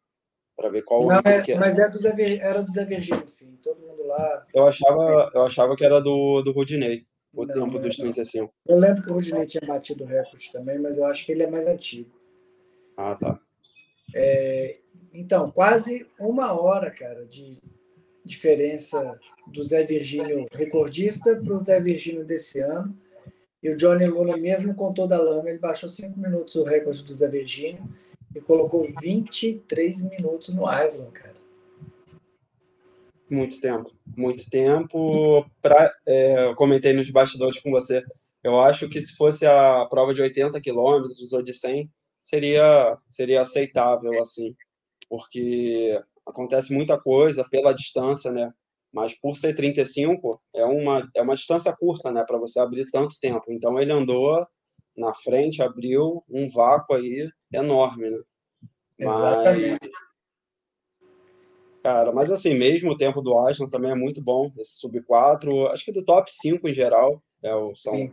Speaker 2: para ver qual
Speaker 1: não, é, que é. Mas é do Zé, era do Zé Virgínio, sim. Todo mundo lá.
Speaker 2: Eu achava, eu achava que era do, do Rudinei, o não, tempo dos 35.
Speaker 1: Eu lembro que o Rudinei tinha batido o recorde também, mas eu acho que ele é mais antigo.
Speaker 2: Ah, tá.
Speaker 1: É, então, quase uma hora, cara, de diferença do Zé Virgínio recordista para o Zé Virgínio desse ano. E o Johnny Luna, mesmo com toda a lama, ele baixou cinco minutos o recorde do Zé Virgínio e colocou 23 minutos no Island, cara.
Speaker 2: Muito tempo, muito tempo. Pra, é, eu comentei nos bastidores com você. Eu acho que se fosse a prova de 80 quilômetros ou de 100, seria seria aceitável assim, porque acontece muita coisa pela distância, né? Mas por ser 35 é uma é uma distância curta, né, para você abrir tanto tempo. Então ele andou na frente, abriu um vácuo aí enorme, né?
Speaker 1: Exatamente.
Speaker 2: cara, mas assim, mesmo o tempo do Aston também é muito bom, esse sub 4, acho que do top 5 em geral, é, são,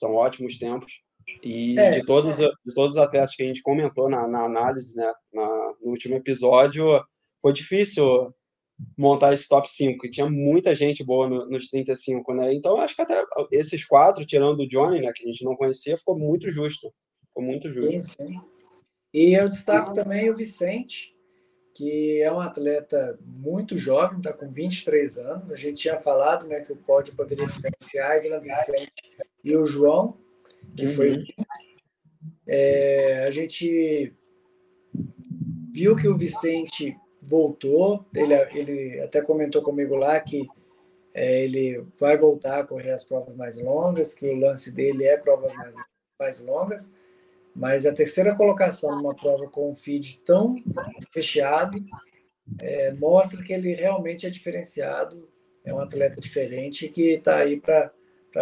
Speaker 2: são ótimos tempos. E é, de, todos, de todos os atletas que a gente comentou na, na análise, né, na, no último episódio, foi difícil montar esse top 5, e tinha muita gente boa no, nos 35, né? Então acho que até esses quatro, tirando o Johnny, né, que a gente não conhecia, ficou muito justo. Ficou muito justo. Sim, sim.
Speaker 1: E eu destaco também o Vicente, que é um atleta muito jovem, está com 23 anos. A gente tinha falado né, que o pódio poderia ficar entre Águila, Vicente e o João, que uhum. foi. É, a gente viu que o Vicente voltou, ele, ele até comentou comigo lá que é, ele vai voltar a correr as provas mais longas, que o lance dele é provas mais, mais longas, mas a terceira colocação numa prova com um feed tão recheado é, mostra que ele realmente é diferenciado, é um atleta diferente que está aí para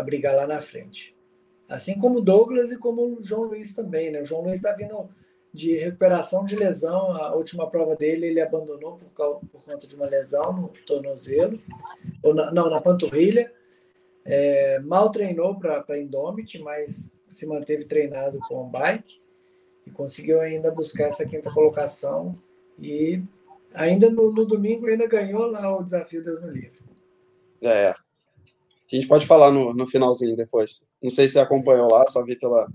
Speaker 1: brigar lá na frente. Assim como o Douglas e como o João Luiz também. Né? O João Luiz está vindo de recuperação de lesão. A última prova dele ele abandonou por, causa, por conta de uma lesão no tornozelo, ou na, não, na panturrilha. É, mal treinou para Indomit, mas se manteve treinado com o bike e conseguiu ainda buscar essa quinta colocação e ainda no, no domingo ainda ganhou lá o desafio Deus no Livre.
Speaker 2: É, a gente pode falar no, no finalzinho depois. Não sei se acompanhou lá, só vi pela,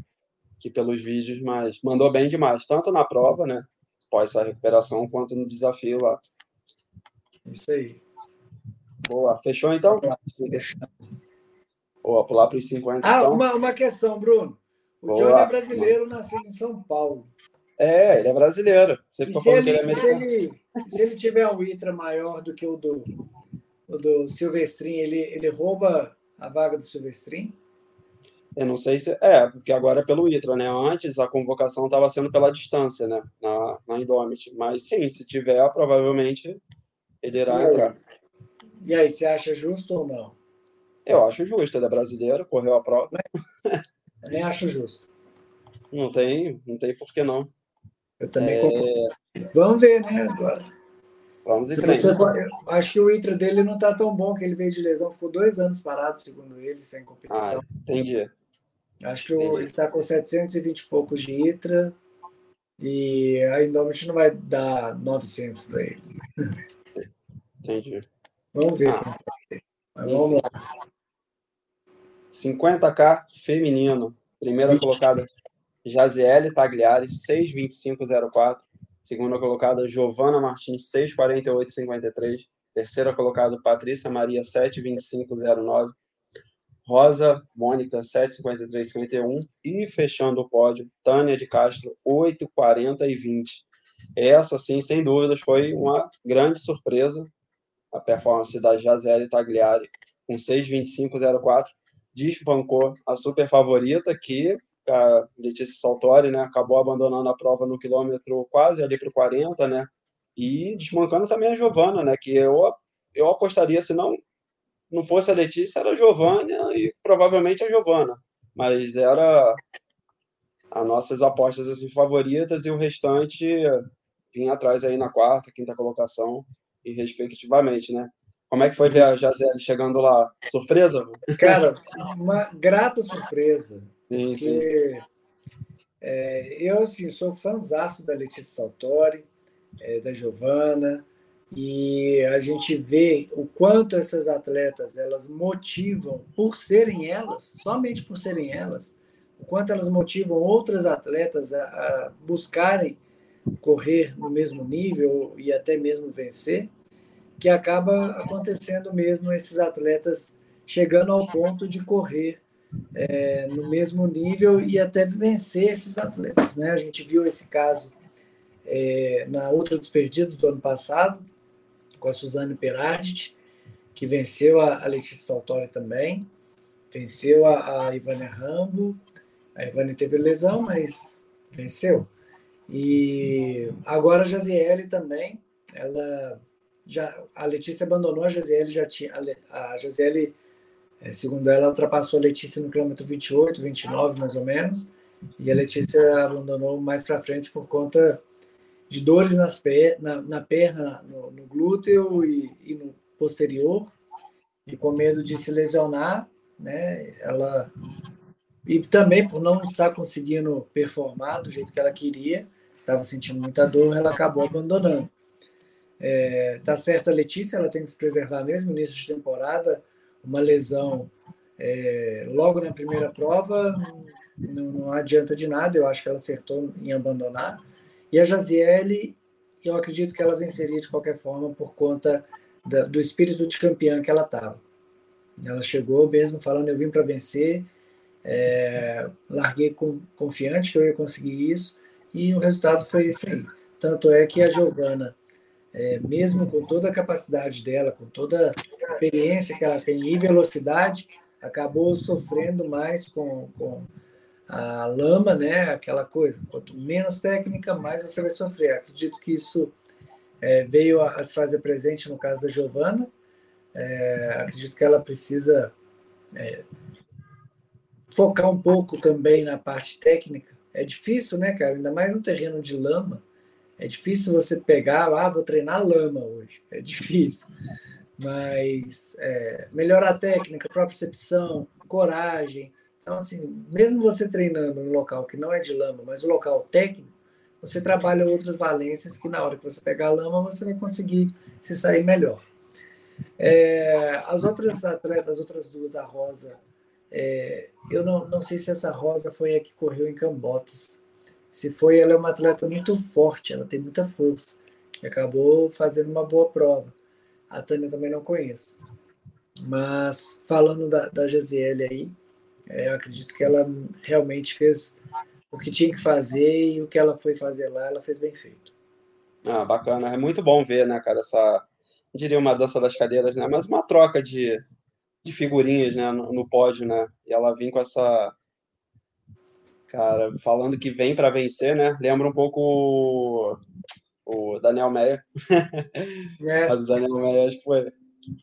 Speaker 2: aqui pelos vídeos, mas mandou bem demais, tanto na prova, né, após essa recuperação, quanto no desafio lá.
Speaker 1: Isso aí.
Speaker 2: Boa, fechou então? Boa, pular para os 50.
Speaker 1: Ah,
Speaker 2: então.
Speaker 1: uma, uma questão, Bruno. O Boa. Johnny é brasileiro, nasceu em São Paulo.
Speaker 2: É, ele é brasileiro. Você ficou falando ele, que ele é
Speaker 1: americano. Se ele, se ele tiver um ITRA maior do que o do, o do Silvestrin, ele, ele rouba a vaga do Silvestrin?
Speaker 2: Eu não sei se. É, porque agora é pelo ITRA, né? Antes a convocação estava sendo pela distância, né? Na, na Indomit. Mas sim, se tiver, provavelmente ele irá
Speaker 1: e
Speaker 2: entrar.
Speaker 1: E aí, você acha justo ou não?
Speaker 2: Eu acho justo, ele é brasileiro, correu a prova.
Speaker 1: Nem acho justo.
Speaker 2: Não tem, não tem por que não.
Speaker 1: Eu também é... concordo. Vamos ver, né? Agora.
Speaker 2: Vamos em frente.
Speaker 1: acho que o ITRA dele não está tão bom, que ele veio de lesão, ficou dois anos parado, segundo ele, sem competição.
Speaker 2: Ah, entendi.
Speaker 1: Acho que o, ele está com 720 e poucos de ITRA e a Indomit não vai dar 900 para ele.
Speaker 2: Entendi.
Speaker 1: Vamos ver. Ah, Mas vamos lá.
Speaker 2: 50K feminino. Primeira 20. colocada, Jaziele Tagliari, 6,2504. Segunda colocada, Giovana Martins, 6,4853. Terceira colocada, Patrícia Maria, 7,2509. Rosa Mônica, 7,5351. E fechando o pódio, Tânia de Castro, 8,40 e 20. Essa, sim, sem dúvidas, foi uma grande surpresa. A performance da Jazelle Tagliari, com 6,2504 desbancou a super favorita, que a Letícia Saltori, né, acabou abandonando a prova no quilômetro quase ali para o 40, né, e desbancando também a Giovana, né, que eu, eu apostaria, se não, não fosse a Letícia, era a Giovana e provavelmente a Giovana, mas era as nossas apostas assim, favoritas e o restante vinha atrás aí na quarta, quinta colocação e respectivamente, né. Como é que foi ver a Jazelle chegando lá? Surpresa?
Speaker 1: Cara, uma grata surpresa. Sim, sim. É, eu, assim, sou fãzaço da Letícia Saltori, é, da Giovana, e a gente vê o quanto essas atletas elas motivam por serem elas, somente por serem elas, o quanto elas motivam outras atletas a, a buscarem correr no mesmo nível e até mesmo vencer, que acaba acontecendo mesmo esses atletas chegando ao ponto de correr é, no mesmo nível e até vencer esses atletas. Né? A gente viu esse caso é, na Ultra dos Perdidos do ano passado, com a Suzane Perardit, que venceu a, a Letícia Saltori também, venceu a, a Ivane Rambo. A Ivane teve lesão, mas venceu. E agora a Jaziele também, ela já a Letícia abandonou a Jaziele, já tinha a, Jaziele é, segundo ela, ultrapassou a Letícia no quilômetro 28, 29, mais ou menos, e a Letícia abandonou mais para frente por conta de dores nas per na, na perna, no, no glúteo e, e, no posterior, e com medo de se lesionar, né? Ela e também por não estar conseguindo performar do jeito que ela queria, estava sentindo muita dor, ela acabou abandonando. É, tá certa a Letícia, ela tem que se preservar mesmo início de temporada, uma lesão é, logo na primeira prova, não, não, adianta de nada, eu acho que ela acertou em abandonar. E a Jaziele, eu acredito que ela venceria de qualquer forma por conta da, do espírito de campeã que ela estava. Ela chegou mesmo falando, eu vim para vencer, É, larguei com, confiante que eu ia conseguir isso e o resultado foi esse aí. Tanto é que a Giovana, é, mesmo com toda a capacidade dela, com toda a experiência que ela tem e velocidade, acabou sofrendo mais com, com a lama, né? Aquela coisa. Quanto menos técnica, mais você vai sofrer. Acredito que isso é, veio a, a, se fazer presente no caso da Giovana. É, acredito que ela precisa é, focar um pouco também na parte técnica. É difícil, né, cara? Ainda mais no terreno de lama. É difícil você pegar, ah, vou treinar lama hoje. É difícil. Mas é, melhorar a técnica, percepção, coragem. Então, assim, mesmo você treinando no local que não é de lama, mas o local técnico, você trabalha outras valências que na hora que você pegar a lama, você vai conseguir se sair melhor. É, as outras atletas, as outras duas, a Rosa, é, eu não, não sei se essa Rosa foi a que correu em Cambotas. Se foi, ela é uma atleta muito forte, ela tem muita força. E acabou fazendo uma boa prova. A Tânia também não conheço. Mas falando da, da Gisele aí, é, eu acredito que ela realmente fez o que tinha que fazer e o que ela foi fazer lá, ela fez bem feito.
Speaker 2: Ah, bacana. É muito bom ver, né, cara, essa, diria uma dança das cadeiras, né, mas uma troca de, de figurinhas, né, no, no pódio, né, e ela vem com essa, cara, falando que vem para vencer, né, lembra um pouco o, o Daniel Meyer, é. mas o Daniel Meyer acho que foi,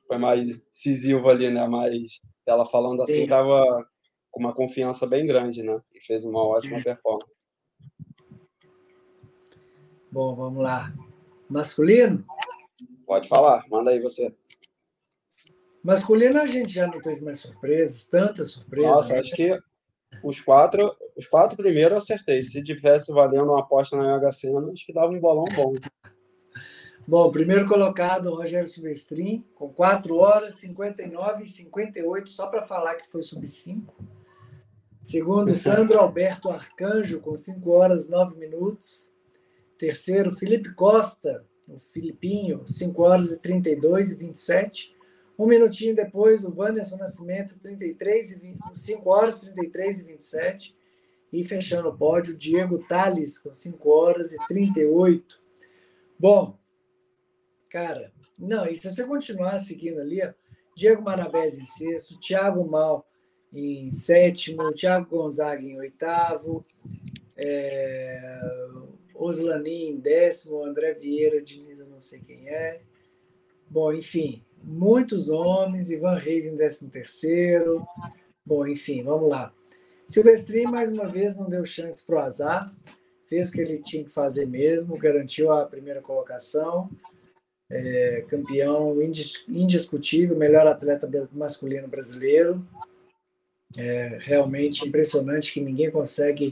Speaker 2: foi mais decisivo ali, né, mas ela falando assim, Sim. tava com uma confiança bem grande, né? E fez uma ótima performance.
Speaker 1: Bom, vamos lá. Masculino?
Speaker 2: Pode falar, manda aí você.
Speaker 1: Masculino a gente já não teve mais surpresas, tantas surpresas.
Speaker 2: Nossa, né? acho que os quatro, os quatro primeiros eu acertei. Se tivesse valendo uma aposta na Mega Sena, acho que dava um bolão bom.
Speaker 1: Bom, primeiro colocado, Rogério Silvestrin, com 4 horas, 59 e 58, só para falar que foi sub 5. Segundo, Sandro Alberto Arcanjo, com 5 horas 9 minutos. Terceiro, Felipe Costa, o Filipinho, 5 horas e 32 e 27. Um minutinho depois, o Wanderson Nascimento, 33 e 20, 5 horas 33 e 27. E fechando o pódio, Diego Tales, com 5 horas e 38. Bom, cara, não, e se você continuar seguindo ali, ó, Diego Marabés em sexto, Thiago Mal em sétimo, Thiago Gonzaga em oitavo, é, Oslani em décimo, André Vieira, Diniz, eu não sei quem é. Bom, enfim, muitos nomes, Ivan Reis em décimo terceiro. Bom, enfim, vamos lá. Silvestri, mais uma vez, não deu chance para o azar, fez o que ele tinha que fazer mesmo, garantiu a primeira colocação, é, campeão indiscutível, melhor atleta masculino brasileiro, é realmente impressionante que ninguém consegue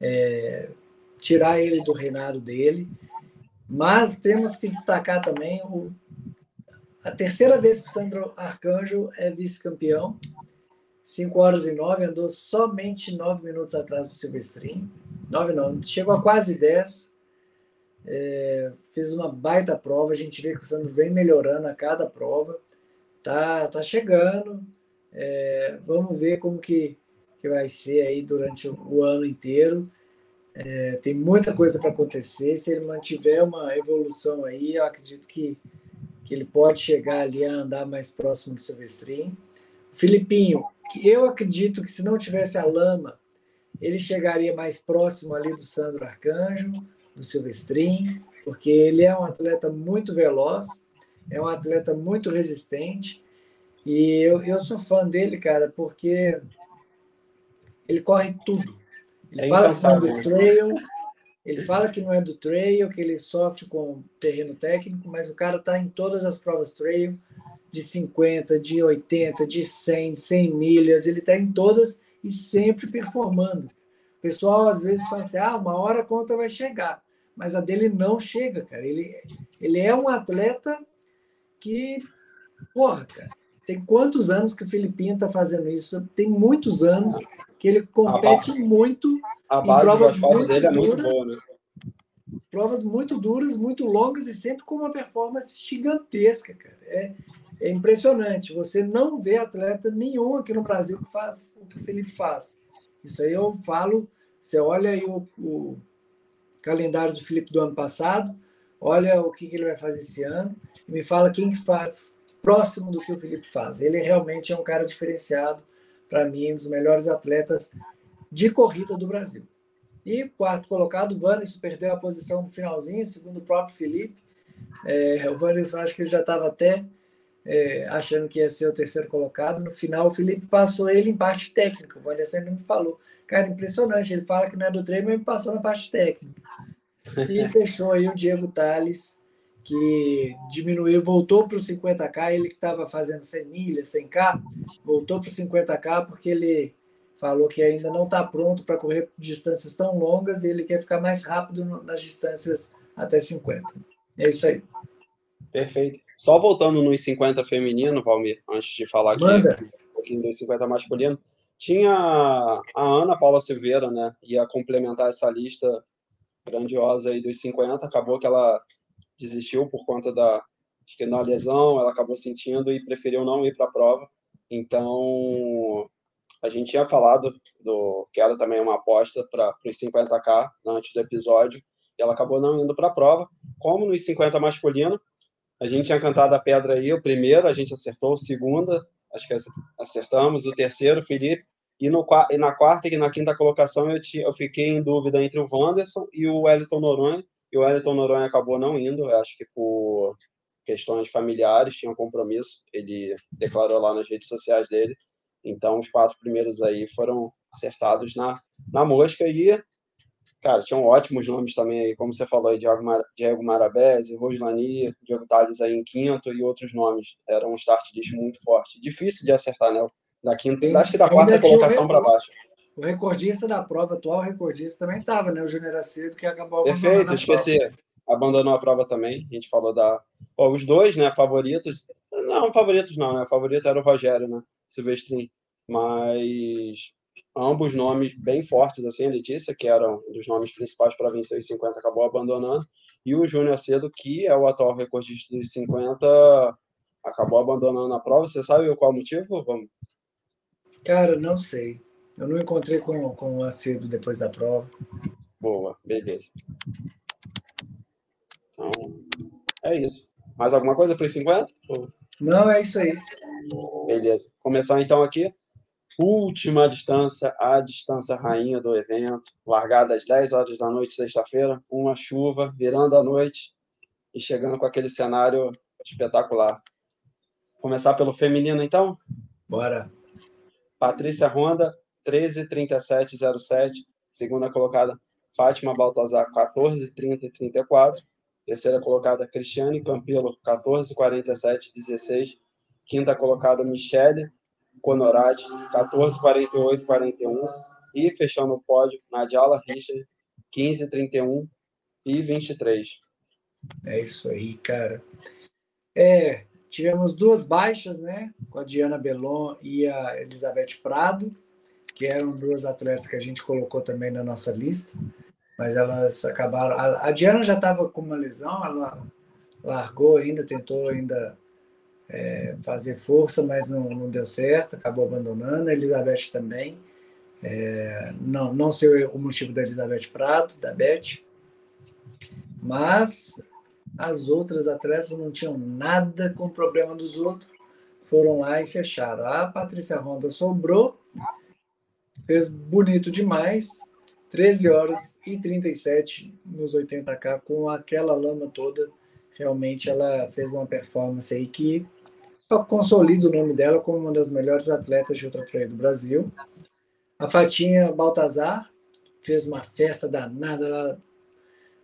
Speaker 1: é, tirar ele do reinado dele. Mas temos que destacar também o, a terceira vez que o Sandro Arcanjo é vice-campeão. 5 horas e 9, andou somente 9 minutos atrás do Silvestrin. 9 não, chegou a quase 10. É, fez uma baita prova. A gente vê que o Sandro vem melhorando a cada prova. Tá, tá chegando. É, vamos ver como que, que vai ser aí durante o, o ano inteiro. É, tem muita coisa para acontecer. Se ele mantiver uma evolução aí, eu acredito que, que ele pode chegar ali a andar mais próximo do Silvestrin. O Filipinho, eu acredito que se não tivesse a lama, ele chegaria mais próximo ali do Sandro Arcanjo, do Silvestrin, porque ele é um atleta muito veloz, é um atleta muito resistente e eu, eu sou fã dele, cara, porque ele corre tudo. Ele é fala que do trail, ele fala que não é do trail, que ele sofre com terreno técnico, mas o cara está em todas as provas trail, de 50, de 80, de 100, 100 milhas, ele está em todas e sempre performando. O pessoal às vezes fala assim: ah, uma hora a conta vai chegar, mas a dele não chega, cara. Ele, ele é um atleta que, porra, cara, tem quantos anos que o Filipinho está fazendo isso? Tem muitos anos que ele compete a muito
Speaker 2: a base provas muito dele é muito boa, né?
Speaker 1: provas muito duras, muito longas e sempre com uma performance gigantesca, cara. É, é impressionante. Você não vê atleta nenhum aqui no Brasil que faz o que o Felipe faz. Isso aí eu falo. Você olha aí o, o calendário do Felipe do ano passado, olha o que, que ele vai fazer esse ano e me fala quem que faz próximo do que o Felipe faz. Ele realmente é um cara diferenciado, para mim, um dos melhores atletas de corrida do Brasil. E quarto colocado, o Vanessa perdeu a posição no finalzinho, segundo o próprio Felipe. É, o Vanessa, acho que ele já estava até é, achando que ia ser o terceiro colocado. No final, o Felipe passou ele em parte técnica. O Vanessa me falou. Cara, impressionante. Ele fala que não é do treino, mas passou na parte técnica. E fechou aí o Diego Tales, que diminuiu, voltou para o 50K. Ele que estava fazendo 100 milhas, 100K, voltou para o 50K porque ele falou que ainda não está pronto para correr distâncias tão longas e ele quer ficar mais rápido nas distâncias até 50. É isso aí.
Speaker 2: Perfeito. Só voltando nos 50 feminino, Valmir, antes de falar aqui um pouquinho dos 50 masculino, tinha a Ana Paula Silveira, né? Ia complementar essa lista grandiosa aí dos 50, acabou que ela desistiu por conta da acho que na lesão, ela acabou sentindo e preferiu não ir para a prova. Então, a gente tinha falado do que ela também é uma aposta para os 50K antes do episódio, e ela acabou não indo para a prova. Como nos 50 masculino, a gente tinha cantado a pedra aí, o primeiro, a gente acertou, o segundo, acho que acertamos, o terceiro, Felipe, e, no, e na quarta e na quinta colocação eu, tinha, eu fiquei em dúvida entre o Wanderson e o Wellington Noronha, e o Wellington Noronha acabou não indo, acho que por questões familiares, tinha um compromisso, ele declarou lá nas redes sociais dele, então, os quatro primeiros aí foram acertados na, na mosca e, cara, tinham ótimos nomes também aí, como você falou aí, Diego, Mar, Diego Marabese, Roslani, Diego Tales aí em quinto e outros nomes. Era um start list muito forte. Difícil de acertar, né? Da quinta, acho que da quarta colocação para baixo.
Speaker 1: O recordista da prova, atual recordista, também estava, né? O Júnior Acedo, que acabou
Speaker 2: Perfeito, esqueci. Abandonou a prova também. A gente falou da. Pô, os dois, né? Favoritos. Não, favoritos não, né? Favorito era o Rogério, né? Silvestrin, mas ambos nomes bem fortes, assim, a Letícia, que era um dos nomes principais para vencer os 50, acabou abandonando, e o Júnior Cedo, que é o atual recordista dos 50, acabou abandonando a prova. Você sabe qual motivo? Vamos.
Speaker 1: Cara, não sei. Eu não encontrei com, com o Acedo depois da prova.
Speaker 2: Boa, beleza. Então, é isso. Mais alguma coisa para os 50?
Speaker 1: Não, é isso aí.
Speaker 2: Beleza. Começar então aqui. Última distância, a distância rainha do evento. Largada às 10 horas da noite, sexta-feira. Uma chuva, virando a noite e chegando com aquele cenário espetacular. Começar pelo feminino, então?
Speaker 1: Bora.
Speaker 2: Patrícia Ronda, 13,37,07. Segunda colocada, Fátima Baltazar, 14,30,34. Terceira colocada, Cristiane Campelo, 14,47,16. Quinta colocada, Michele Conorati, 14,48,41. E fechando o pódio, Nadiala Richard, 15,31 e 23.
Speaker 1: É isso aí, cara. É, tivemos duas baixas, né? Com a Diana Belon e a Elizabeth Prado, que eram duas atletas que a gente colocou também na nossa lista mas elas acabaram. A, Diana já estava com uma lesão, ela largou ainda, tentou ainda é, fazer força, mas não, não deu certo, acabou abandonando. A Elizabeth também. É, não, não sei o motivo da Elizabeth Prado, da Beth, mas as outras atletas não tinham nada com o problema dos outros, foram lá e fecharam. A Patrícia Ronda sobrou, fez bonito demais, 13 horas e 37 nos 80K, com aquela lama toda. Realmente ela fez uma performance aí que só consolida o nome dela como uma das melhores atletas de ultratrail do Brasil. A Fatinha Baltazar fez uma festa danada, ela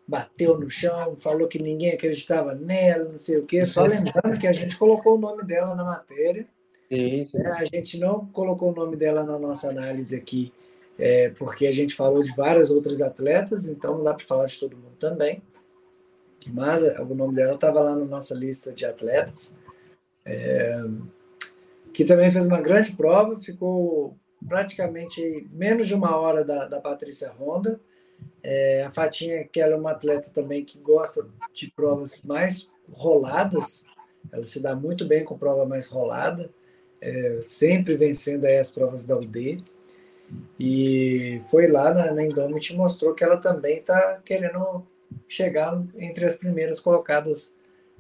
Speaker 1: bateu no chão, falou que ninguém acreditava nela, não sei o quê. Só lembrando que a gente colocou o nome dela na matéria.
Speaker 2: Sim, sim.
Speaker 1: É, a gente não colocou o nome dela na nossa análise aqui é, porque a gente falou de várias outras atletas, então não dá para falar de todo mundo também. Mas é, o nome dela estava lá na nossa lista de atletas, é, que também fez uma grande prova, ficou praticamente menos de uma hora da, da Patrícia Honda, É, a Fatinha, que ela é uma atleta também que gosta de provas mais roladas, ela se dá muito bem com prova mais rolada, é, sempre vencendo as provas da UD. E foi lá na, na Indomit e mostrou que ela também está querendo chegar entre as primeiras colocadas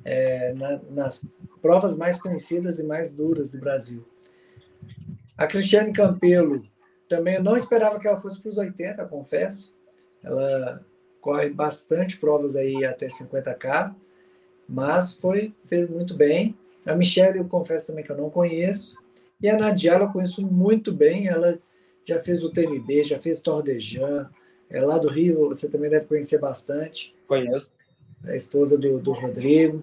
Speaker 1: é, na, nas provas mais conhecidas e mais duras do Brasil. A Cristiane Campelo, também não esperava que ela fosse para os 80, confesso. Ela corre bastante provas aí até 50k, mas foi fez muito bem. A Michelle, eu confesso também que eu não conheço. E a Nadia, eu conheço muito bem. Ela já fez o TMB, já fez Tordejan. É lá do Rio, você também deve conhecer bastante.
Speaker 2: Conheço.
Speaker 1: É a esposa do, do Rodrigo.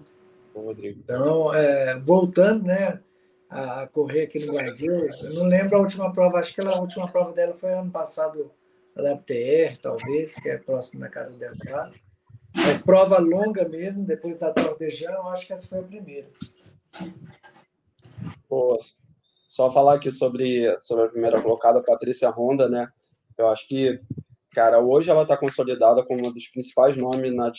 Speaker 2: O Rodrigo.
Speaker 1: Então, é, voltando, né, a correr aqui no Brasil, eu não lembro a última prova, acho que a última prova dela foi ano passado, da WTR, talvez, que é próximo da casa dela lá. Mas prova longa mesmo, depois da Tordejan, eu acho que essa foi a primeira.
Speaker 2: Boa. Só falar aqui sobre, sobre a primeira colocada, Patrícia Honda, né? Eu acho que, cara, hoje ela está consolidada como um dos principais nomes na,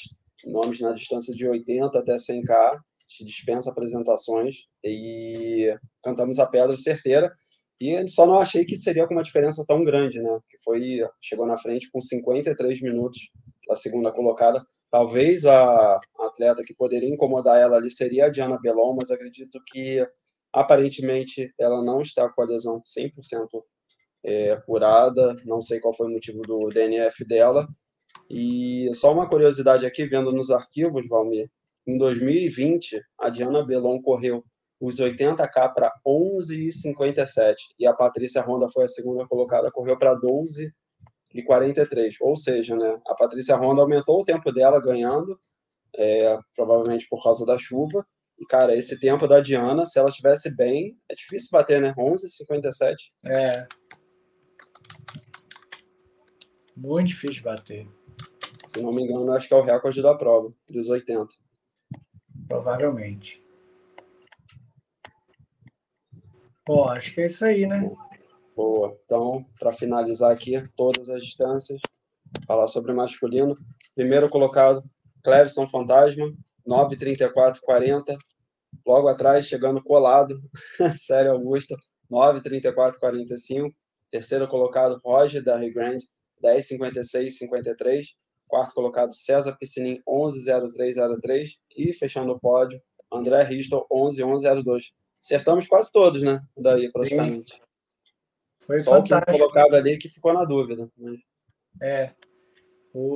Speaker 2: nomes na distância de 80 até 100K, dispensa apresentações, e cantamos a pedra certeira. E só não achei que seria com uma diferença tão grande, né? Que foi chegou na frente com 53 minutos da segunda colocada. Talvez a atleta que poderia incomodar ela ali seria a Diana Belon, mas acredito que Aparentemente, ela não está com a lesão 100% é, curada, não sei qual foi o motivo do DNF dela. E só uma curiosidade aqui, vendo nos arquivos, Valmir, em 2020, a Diana Belon correu os 80K para 11,57 e a Patrícia Honda foi a segunda colocada, correu para 12,43. Ou seja, né, a Patrícia Honda aumentou o tempo dela ganhando, é, provavelmente por causa da chuva, e, cara, esse tempo da Diana, se ela estivesse bem, é difícil bater, né? 11,57.
Speaker 1: É. Muito difícil bater.
Speaker 2: Se não me engano, acho que é o recorde da prova, dos 80.
Speaker 1: Provavelmente. Bom, acho que é isso aí, né?
Speaker 2: Boa. Então, para finalizar aqui, todas as distâncias, falar sobre masculino. Primeiro colocado, Clevson Fantasma, 9,34,40. Logo atrás, chegando colado, Sério Augusto, 9,34,45. Terceiro colocado, Roger da Rio Grande, 10,56,53. Quarto colocado, César Piscinin, 11,03,03. E fechando o pódio, André Risto, 11,11,02. Acertamos quase todos, né? Daí, praticamente. Sim.
Speaker 1: Foi Só fantástico.
Speaker 2: o colocado ali que ficou na dúvida. Mas...
Speaker 1: É,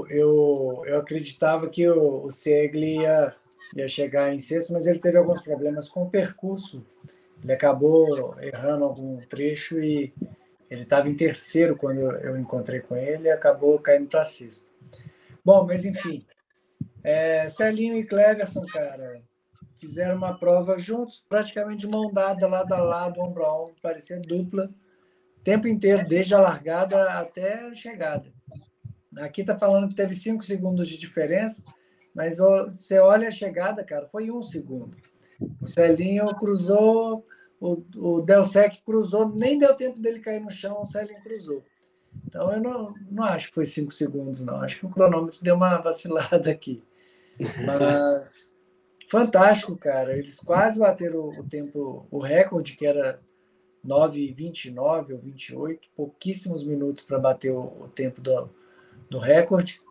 Speaker 1: eu, eu acreditava que o, o Segli ia, ia chegar em sexto, mas ele teve alguns problemas com o percurso. Ele acabou errando algum trecho e ele estava em terceiro quando eu encontrei com ele e acabou caindo para sexto. Bom, mas enfim. É, Celinho e Cleverson, cara, fizeram uma prova juntos, praticamente de mão dada, lado a lado, ombro a ombro, parecia dupla, o tempo inteiro, desde a largada até a chegada. Aqui está falando que teve cinco segundos de diferença, mas você olha a chegada, cara, foi um segundo. O Celinho cruzou, o, o Delsec cruzou, nem deu tempo dele cair no chão, o Celinho cruzou. Então eu não, não acho que foi cinco segundos, não. Acho que o cronômetro deu uma vacilada aqui. Mas fantástico, cara. Eles quase bateram o tempo, o recorde, que era 9,29 ou 28, pouquíssimos minutos para bater o, o tempo do, do recorde.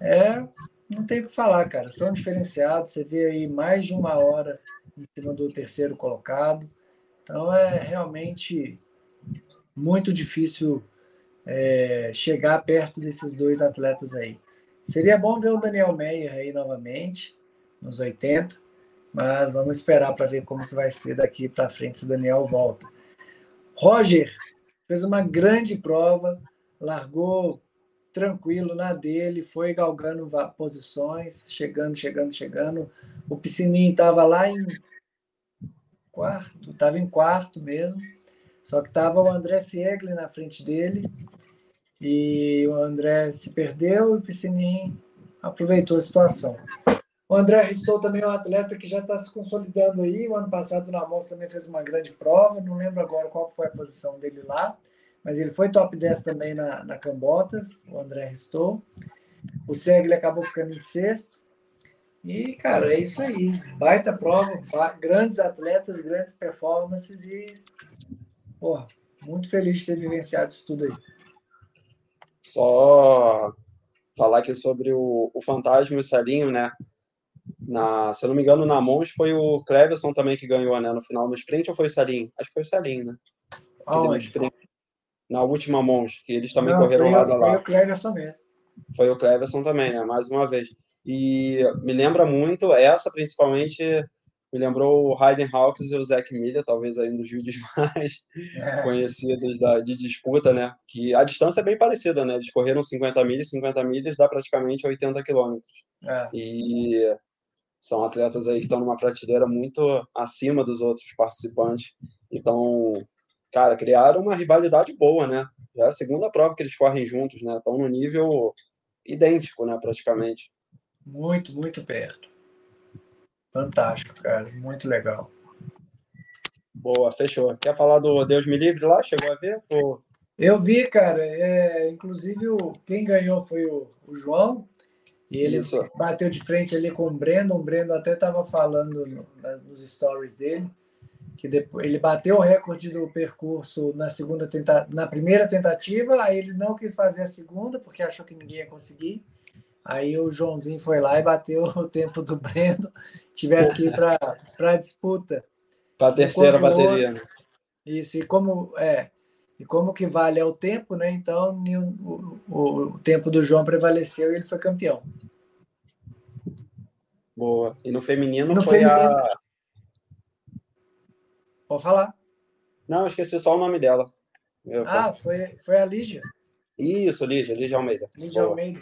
Speaker 1: É, não tem o que falar, cara. São diferenciados. Você vê aí mais de uma hora em cima do terceiro colocado. Então é realmente muito difícil é, chegar perto desses dois atletas aí. Seria bom ver o Daniel Meyer aí novamente, nos 80, mas vamos esperar para ver como que vai ser daqui para frente se o Daniel volta. Roger fez uma grande prova, largou tranquilo na dele, foi galgando posições, chegando, chegando, chegando. O Piscininho estava lá em quarto, estava em quarto mesmo, só que estava o André Siegler na frente dele e o André se perdeu e o Piscininho aproveitou a situação. O André Ristou também é um atleta que já está se consolidando aí. O ano passado na Mons também fez uma grande prova, não lembro agora qual foi a posição dele lá, mas ele foi top 10 também na, na Cambotas, o André restou. O Segli acabou ficando em sexto. E, cara, é isso aí. Baita prova, grandes atletas, grandes performances e, porra, muito feliz de ter vivenciado isso tudo aí.
Speaker 2: Só falar aqui sobre o, o Fantasma e o Salinho, né? Na, se eu não me engano, na Mons foi o Cleverson também que ganhou, né? No final, no sprint ou foi o Salinho? Acho que foi o Salinho, né? na última Mons, que eles também não, correram foi, lado a lado.
Speaker 1: Foi o Cleverson mesmo.
Speaker 2: Foi o Cleverson também, né? Mais uma vez. E me lembra muito, essa principalmente, me lembrou o Hayden Hawks e o Zac Miller, talvez aí nos vídeos mais é. conhecidos da, de disputa, né? Que a distância é bem parecida, né? Eles correram 50 milhas, 50 milhas dá praticamente 80 quilômetros. É. E são atletas aí que estão numa prateleira muito acima dos outros participantes. Então, cara, criaram uma rivalidade boa, né? Já é a segunda prova que eles correm juntos, né? Estão no nível idêntico, né? Praticamente.
Speaker 1: Muito, muito perto. Fantástico, cara. Muito legal.
Speaker 2: Boa, fechou. Quer falar do Deus Me Livre lá? Chegou a ver? Ou...
Speaker 1: Eu vi, cara. É, inclusive, o, quem ganhou foi o, o João. E ele Isso. bateu de frente ali com o Breno. O Breno até estava falando no, nos stories dele que depois, ele bateu o recorde do percurso na segunda tenta, na primeira tentativa, aí ele não quis fazer a segunda porque achou que ninguém ia conseguir. Aí o Joãozinho foi lá e bateu o tempo do Brendo, tiveram que ir para a disputa.
Speaker 2: Para a terceira bateria. Outro,
Speaker 1: né? isso, e como é, e como que vale é o tempo, né? Então o, o, o tempo do João prevaleceu e ele foi campeão.
Speaker 2: Boa. E no feminino e no foi feminino, a
Speaker 1: Pode falar.
Speaker 2: Não, esqueci só o nome dela.
Speaker 1: Eu, ah, foi, foi a Lígia.
Speaker 2: Isso, Lígia, Lígia Almeida.
Speaker 1: Lígia Boa. Almeida.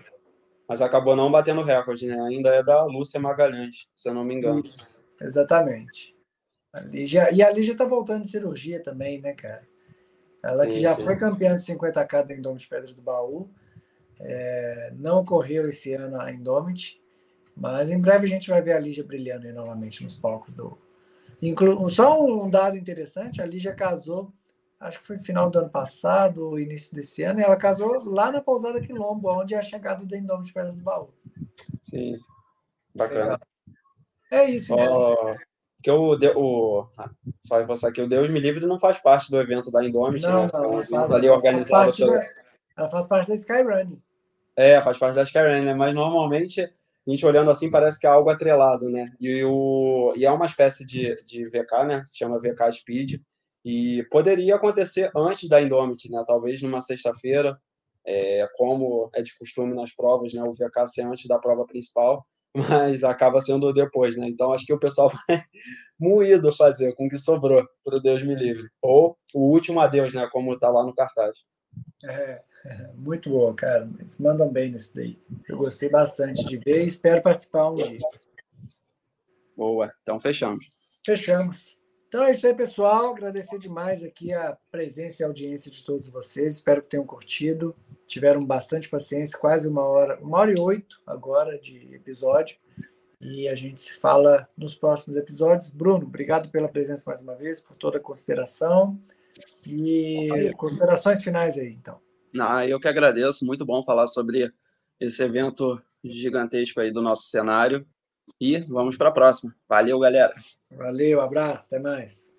Speaker 2: Mas acabou não batendo recorde, né? Ainda é da Lúcia Magalhães, se eu não me engano. Isso,
Speaker 1: exatamente. A Lígia, e a Lígia tá voltando de cirurgia também, né, cara? Ela que sim, já sim. foi campeã de 50k da Indomit Pedra do Baú. É, não correu esse ano a Indomit, mas em breve a gente vai ver a Lígia brilhando novamente nos palcos do, Inclu só um dado interessante, a Lígia casou, acho que foi final do ano passado, início desse ano, e ela casou lá na pousada Quilombo, onde é a chegada da Indômito de Pedra do Baú.
Speaker 2: Sim, bacana.
Speaker 1: É isso.
Speaker 2: Oh, que o, o, ah, só passar aqui, o Deus me livre não faz parte do evento da Indomit,
Speaker 1: não,
Speaker 2: né?
Speaker 1: Não,
Speaker 2: é um
Speaker 1: faz,
Speaker 2: ali organizado.
Speaker 1: Pela... Da, ela faz parte da Skyrun.
Speaker 2: É, faz parte da Skyrun, né? Mas normalmente a gente olhando assim parece que é algo atrelado, né? E, o, e é uma espécie de, de VK, né? Se chama VK Speed. E poderia acontecer antes da Indomit, né? Talvez numa sexta-feira, é, como é de costume nas provas, né? O VK ser antes da prova principal, mas acaba sendo depois, né? Então acho que o pessoal vai moído fazer com o que sobrou para o Deus me livre. Ou o último adeus, né? Como está lá no cartaz.
Speaker 1: É, muito boa, cara. Eles mandam bem nesse daí. Eu gostei bastante de ver e espero participar um dia.
Speaker 2: Boa, então fechamos.
Speaker 1: Fechamos. Então é isso aí, pessoal. Agradecer demais aqui a presença e a audiência de todos vocês. Espero que tenham curtido. Tiveram bastante paciência, quase uma hora, uma hora e oito agora de episódio. E a gente se fala nos próximos episódios. Bruno, obrigado pela presença mais uma vez, por toda a consideração. E considerações finais aí, então.
Speaker 2: Ah, eu que agradeço, muito bom falar sobre esse evento gigantesco aí do nosso cenário. E vamos para a próxima. Valeu, galera.
Speaker 1: Valeu, abraço, até mais.